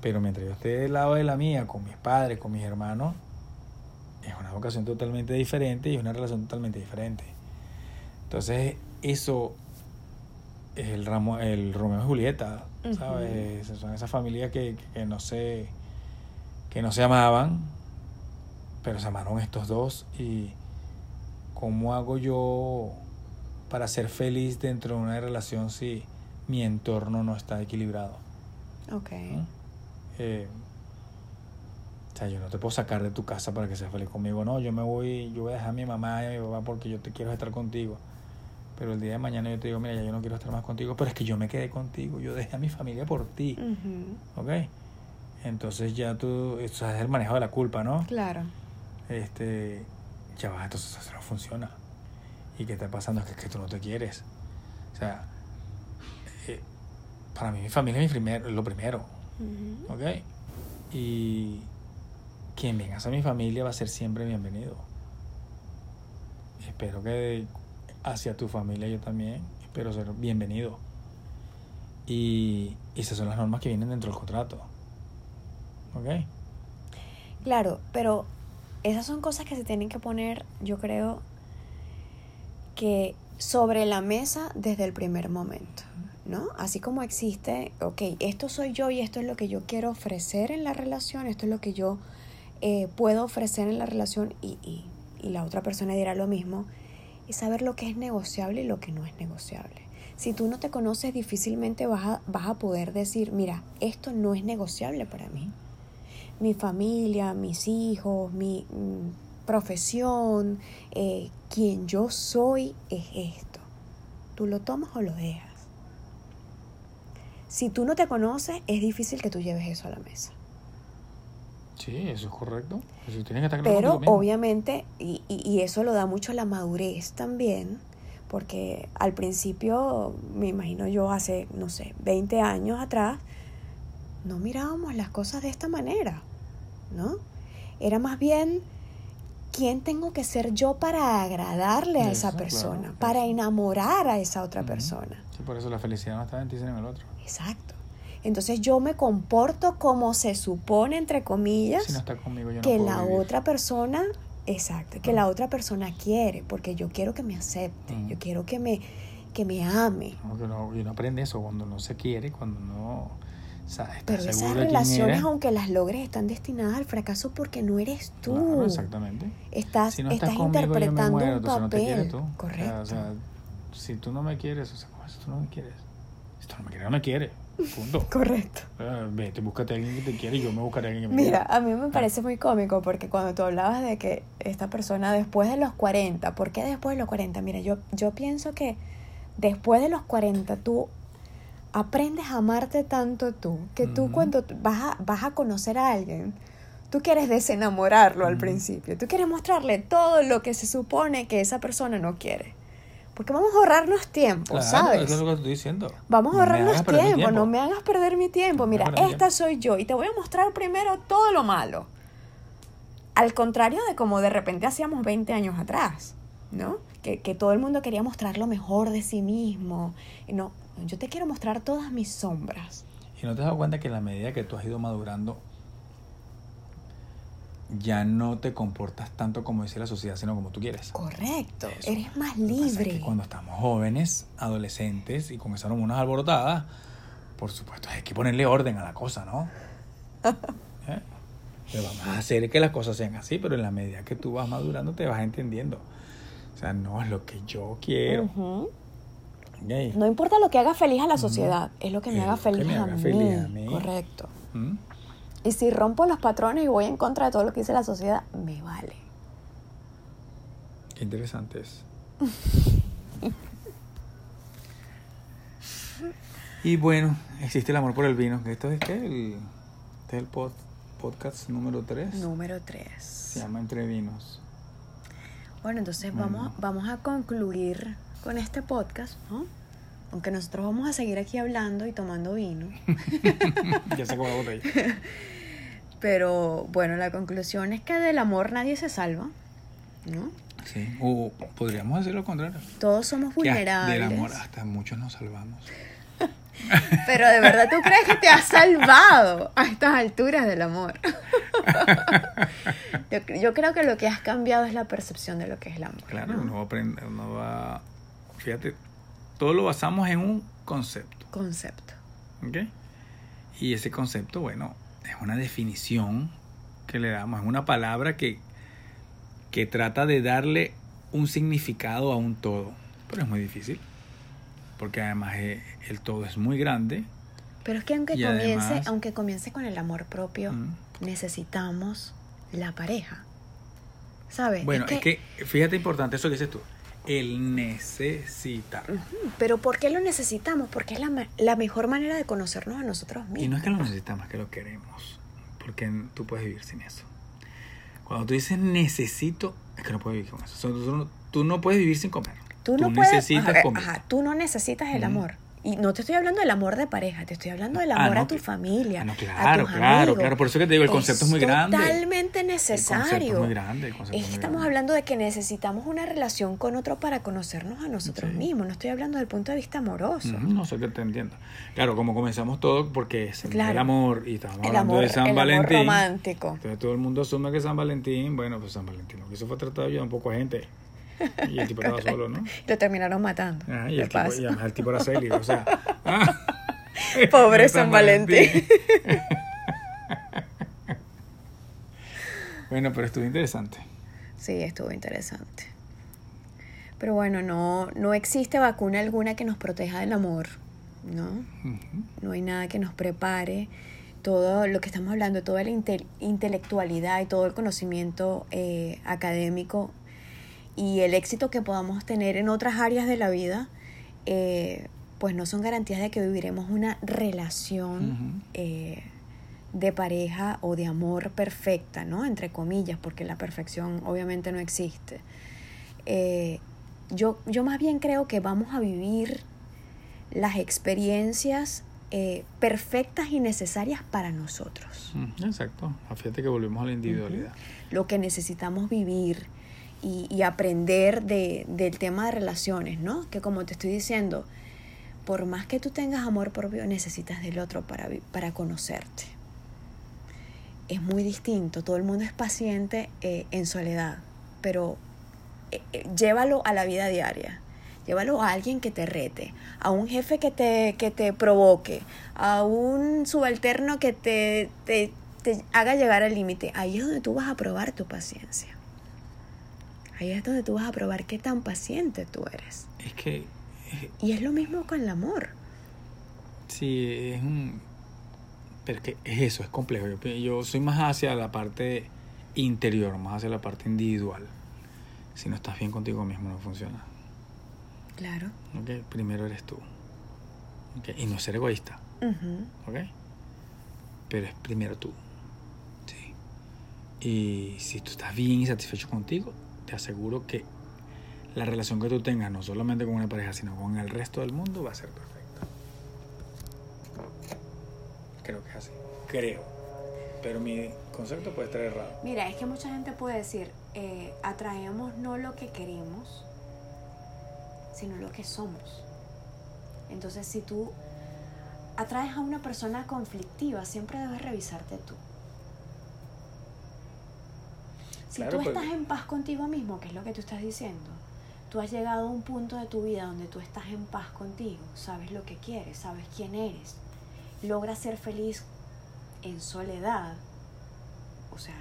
Pero mientras yo esté del lado de la mía, con mis padres, con mis hermanos, es una vocación totalmente diferente y es una relación totalmente diferente. Entonces, eso es el, ramo, el Romeo y Julieta, ¿sabes? Son esas familias que, que no se que no se amaban, pero se amaron estos dos y cómo hago yo para ser feliz dentro de una relación si mi entorno no está equilibrado. Ok. Eh, o sea, yo no te puedo sacar de tu casa para que seas feliz conmigo. No, yo me voy, yo voy a dejar a mi mamá y a mi papá porque yo te quiero estar contigo. Pero el día de mañana yo te digo, mira, ya yo no quiero estar más contigo, pero es que yo me quedé contigo, yo dejé a mi familia por ti, Ujú. ¿ok? Entonces ya tú, eso es el manejo de la culpa, ¿no? Claro. Este, ya va, entonces eso no funciona. ¿Y qué está pasando? Es que, es que tú no te quieres. O sea, eh, para mí mi familia es mi primer, lo primero. ¿Ok? Y quien venga a mi familia va a ser siempre bienvenido. Espero que hacia tu familia yo también espero ser bienvenido. Y esas son las normas que vienen dentro del contrato. ¿Ok? Claro, pero esas son cosas que se tienen que poner, yo creo, que sobre la mesa desde el primer momento, ¿no? Así como existe, ok, esto soy yo y esto es lo que yo quiero ofrecer en la relación, esto es lo que yo eh, puedo ofrecer en la relación y, y, y la otra persona dirá lo mismo, y saber lo que es negociable y lo que no es negociable. Si tú no te conoces, difícilmente vas a, vas a poder decir, mira, esto no es negociable para mí mi familia, mis hijos, mi mm, profesión, eh, quien yo soy es esto. Tú lo tomas o lo dejas. Si tú no te conoces, es difícil que tú lleves eso a la mesa. Sí, eso es correcto. Eso tienes que estar claro Pero obviamente, y, y- y eso lo da mucho la madurez también, porque al principio, me imagino yo hace, no sé, 20 años atrás, no mirábamos las cosas de esta manera, ¿no? Era más bien quién tengo que ser yo para agradarle a esa Eso, persona, para enamorar a esa otra persona. Sí, por eso la felicidad no está en ti, sino en el otro. Exacto. Entonces yo me comporto como se supone, entre comillas, Si no está conmigo, yo no que la vivir. otra persona, exacto, que la otra persona quiere, porque yo quiero que me acepte, Mm. yo quiero que me, que me ame. No, que no, y uno aprende eso cuando no se quiere, cuando no o sea, Pero esas relaciones, aunque las logres, están destinadas al fracaso porque no eres tú. Claro, exactamente. Estás, si no estás, estás, conmigo, yo me interpretando muero, un papel. Correcto. O sea, si tú no me quieres, o sea, ¿cómo es? tú no me quieres? Tú no me quieres, no me quieres. Punto. Correcto. Vete, búscate a alguien que te quiere y yo me buscaré a alguien que me Mira, quiera. a mí me parece muy cómico porque cuando tú hablabas de que esta persona después de los 40, ¿por qué después de los 40? Mira, yo, yo pienso que después de los 40 tú aprendes a amarte tanto tú, que tú cuando vas a, vas a conocer a alguien, tú quieres desenamorarlo al principio, tú quieres mostrarle todo lo que se supone que esa persona no quiere. Porque vamos a ahorrarnos tiempo, ¿sabes? Eso es lo que estoy diciendo. Vamos a No ahorrarnos tiempo, no me hagas perder mi tiempo. Mira, esta soy yo y te voy a mostrar primero todo lo malo. Al contrario de como de repente hacíamos 20 años atrás, ¿no? Que, que todo el mundo quería mostrar lo mejor de sí mismo. No, yo te quiero mostrar todas mis sombras. Y no te has dado cuenta que en la medida que tú has ido madurando, ya no te comportas tanto como dice la sociedad, sino como tú quieres. Correcto, Eso. eres más pasa es libre. que cuando estamos jóvenes, adolescentes y con esas hormonas alborotadas, por supuesto hay que ponerle orden a la cosa, ¿no? ¿Eh? Pero vamos a hacer que las cosas sean así, pero en la medida que tú vas madurando te vas entendiendo. O sea, no es lo que yo quiero. Ujú. ¿ok? No importa lo que haga feliz a la sociedad, es lo que me Es haga que feliz, me a, haga feliz a mí. Correcto. ¿Mm? Y si rompo los patrones y voy en contra de todo lo que dice la sociedad, me vale. Qué interesante es. y bueno, existe el amor por el vino. ¿Esto es qué? El, este es el pod- podcast número 3. Número 3. Se llama Entre Vinos. Bueno, entonces Bueno. vamos, vamos a concluir con este podcast, ¿no? Aunque nosotros vamos a seguir aquí hablando y tomando vino. ya se la botella. Pero bueno, la conclusión es que del amor nadie se salva, ¿no? Sí. O podríamos decir lo contrario. Todos somos Que vulnerables. Del amor hasta muchos nos salvamos. Pero de verdad tú crees que te has salvado a estas alturas del amor. yo, yo creo que lo que has cambiado es la percepción de lo que es el amor. Claro, ¿no? uno va a aprender, uno va... Fíjate, todo lo basamos en un concepto. Concepto. ¿Ok? Y ese concepto, bueno, es una definición que le damos, es una palabra que, que trata de darle un significado a un todo. Pero es muy difícil, porque además eh, el todo es muy grande. Pero es que aunque comience, además- aunque comience con el amor propio, Mm. necesitamos la pareja. ¿Sabes? Bueno, es que, fíjate importante eso que dices tú, el necesitar. Pero ¿por qué lo necesitamos? Porque es la, la mejor manera de conocernos a nosotros mismos. Y no es que lo necesitamos, es que lo queremos. Porque tú puedes vivir sin eso. Cuando tú dices necesito, es que no puedes vivir con eso. O sea, tú, no, tú no puedes vivir sin comer. Tú no puedes, necesitas ajá, comer. ajá, tú no necesitas el amor. Y no te estoy hablando del amor de pareja, te estoy hablando del Ah, amor no, a tu familia. Ah, no, a claro, tus claro, amigos. claro. Por eso que te digo, el concepto es muy grande. Totalmente El necesario. concepto es muy grande. El concepto Es es que estamos grande. hablando de que necesitamos una relación con otro para conocernos a nosotros Sí. mismos. No estoy hablando del punto de vista amoroso. Ujú, No sé que te entiendo. Claro, como comenzamos todo porque es el, Claro. el amor y estamos hablando amor, de San el amor Valentín. romántico. Entonces todo el mundo asume que San Valentín, bueno, pues San Valentín, lo que hizo fue tratar de ayudar un poco a gente. Y el tipo estaba solo, ¿no? Lo terminaron matando. Ah, y, ¿Qué el tipo, y además el tipo era Celi, o sea. ah. Pobre San Valentín. bueno, pero estuvo interesante. Sí, estuvo interesante. Pero bueno, no, no existe vacuna alguna que nos proteja del amor, ¿no? No hay nada que nos prepare. Todo lo que estamos hablando, toda la inte- intelectualidad y todo el conocimiento eh, académico y el éxito que podamos tener en otras áreas de la vida, eh, pues no son garantías de que viviremos una relación eh, de pareja o de amor perfecta, ¿no? Entre comillas, porque la perfección obviamente no existe. Eh, yo, yo más bien creo que vamos a vivir las experiencias eh, perfectas y necesarias para nosotros. Exacto. Fíjate que volvemos a la individualidad. Lo que necesitamos vivir y, aprender de, del tema de relaciones, ¿no? Que como te estoy diciendo, por más que tú tengas amor propio, necesitas del otro para, para conocerte. Es muy distinto, todo el mundo es paciente eh, en soledad, pero eh, eh, llévalo a la vida diaria. Llévalo a alguien que te rete, a un jefe que te, que te provoque, a un subalterno que te, te, te haga llegar al límite. Ahí es donde tú vas a probar tu paciencia. Ahí es donde tú vas a probar qué tan paciente tú eres. Es que eh, Y es lo mismo con el amor. sí, es un... Pero es que es eso, es complejo. Yo, soy más hacia la parte interior, más hacia la parte individual. Si no estás bien contigo mismo, no funciona. Claro. ¿ok? Primero eres tú. ¿ok? Y no ser egoísta, Ujú. ¿ok? Pero es primero tú. Sí. Y si tú estás bien y satisfecho contigo, te aseguro que la relación que tú tengas, no solamente con una pareja, sino con el resto del mundo, va a ser perfecta. Creo que es así. Creo. Pero mi concepto puede estar errado. Mira, es que mucha gente puede decir, eh, atraemos no lo que queremos, sino lo que somos. Entonces, si tú atraes a una persona conflictiva, siempre debes revisarte tú. Si Claro, tú pero- estás en paz contigo mismo, que es lo que tú estás diciendo, tú has llegado a un punto de tu vida donde tú estás en paz contigo, sabes lo que quieres, sabes quién eres, logras ser feliz en soledad, o sea,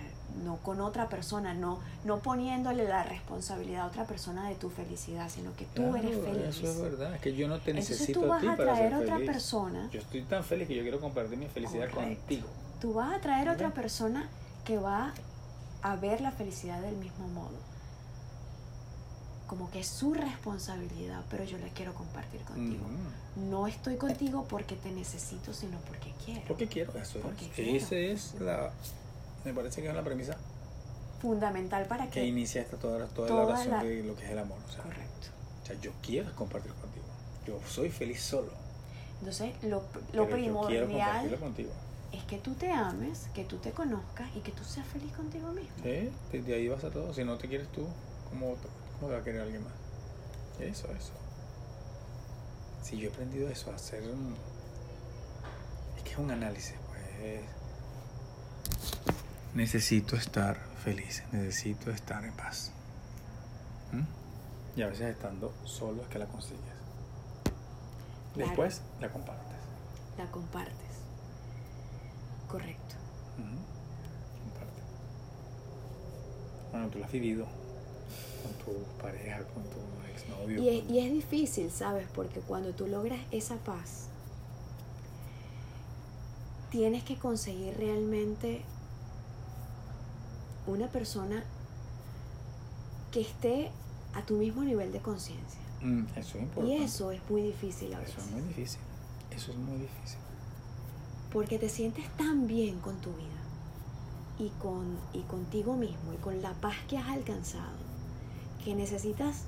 no con otra persona, no, no poniéndole la responsabilidad a otra persona de tu felicidad, sino que tú Claro, eres feliz. Eso es verdad. Es que yo no te Entonces necesito tú a vas ti a para traer ser otra feliz. persona, Yo estoy tan feliz que yo quiero compartir mi felicidad Correcto. contigo. tú vas a traer otra persona que va a ver la felicidad del mismo modo. Como que es su responsabilidad, pero yo la quiero compartir contigo. Ujú. No estoy contigo porque te necesito, sino porque quiero. Porque quiero eso. Porque es. quiero. Esa es la. Me parece que es la premisa Fundamental para que que... inicia esta, toda, toda, Toda la razón la- de lo que es el amor. O sea, Correcto. o sea, yo quiero compartir contigo. Yo soy feliz solo. Entonces, lo, lo yo quiero compartirlo primordial contigo. Es que tú te ames, que tú te conozcas y que tú seas feliz contigo mismo. ¿Sí? De, de ahí vas a todo. Si no te quieres tú, ¿cómo, cómo te va a querer alguien más? Eso, eso. Si yo he aprendido eso, a hacer un... Es que es un análisis, pues. Necesito estar feliz, necesito estar en paz. ¿Mm? Y a veces estando solo es que la consigues. Claro. Después la compartes. La compartes. Correcto. Bueno, tú lo has vivido con tu pareja, con tu exnovio. Y es, con- y es difícil, ¿sabes? Porque cuando tú logras esa paz, tienes que conseguir realmente una persona que esté a tu mismo nivel de conciencia. Mm, eso es importante. Y eso es muy difícil a Eso veces. es muy difícil. Eso es muy difícil. Porque te sientes tan bien con tu vida y, con, y contigo mismo y con la paz que has alcanzado que necesitas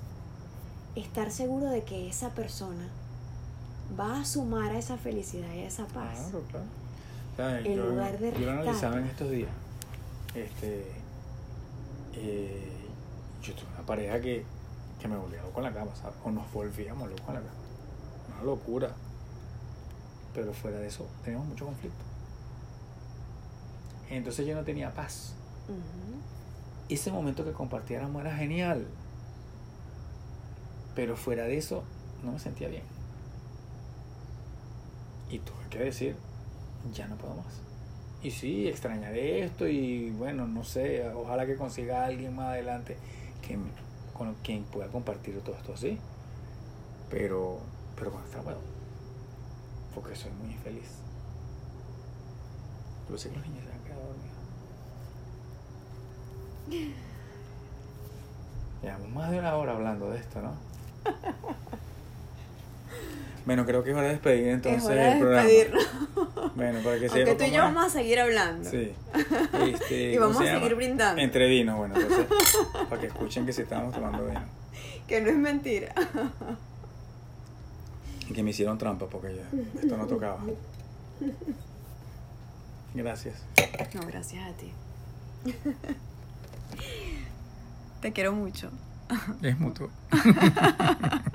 estar seguro de que esa persona va a sumar a esa felicidad y a esa paz. Claro, claro. O sea, En yo, lugar de yo lo analizaba en estos días. Este, eh, yo tuve una pareja que, que me volvía loco en la cama, ¿sabes? O nos volvíamos locos en la cama. Una locura. Pero fuera de eso, teníamos mucho conflicto. Entonces yo no tenía paz. Ese momento que compartiéramos era genial. Pero fuera de eso, no me sentía bien. Y tuve que decir, ya no puedo más. Y sí, extrañaré esto y bueno, no sé, ojalá que consiga a alguien más adelante que, con quien pueda compartir todo esto así. Pero, pero con esta puedo. Porque soy muy infeliz. Yo sé que los niños se han quedado dormidos. Llevamos más de una hora hablando de esto, ¿no? Bueno, creo que es hora de despedir entonces es hora de el programa. despedirnos. Bueno, para que sepa tú y yo vamos a seguir hablando. Sí. Este, Y ¿cómo vamos se a seguir brindando. Entre vinos, bueno, entonces, para que escuchen que sí estábamos tomando vino. Que no es mentira. Que me hicieron trampa porque ya, esto no tocaba. Gracias. No, gracias a ti. Te quiero mucho. Es mutuo.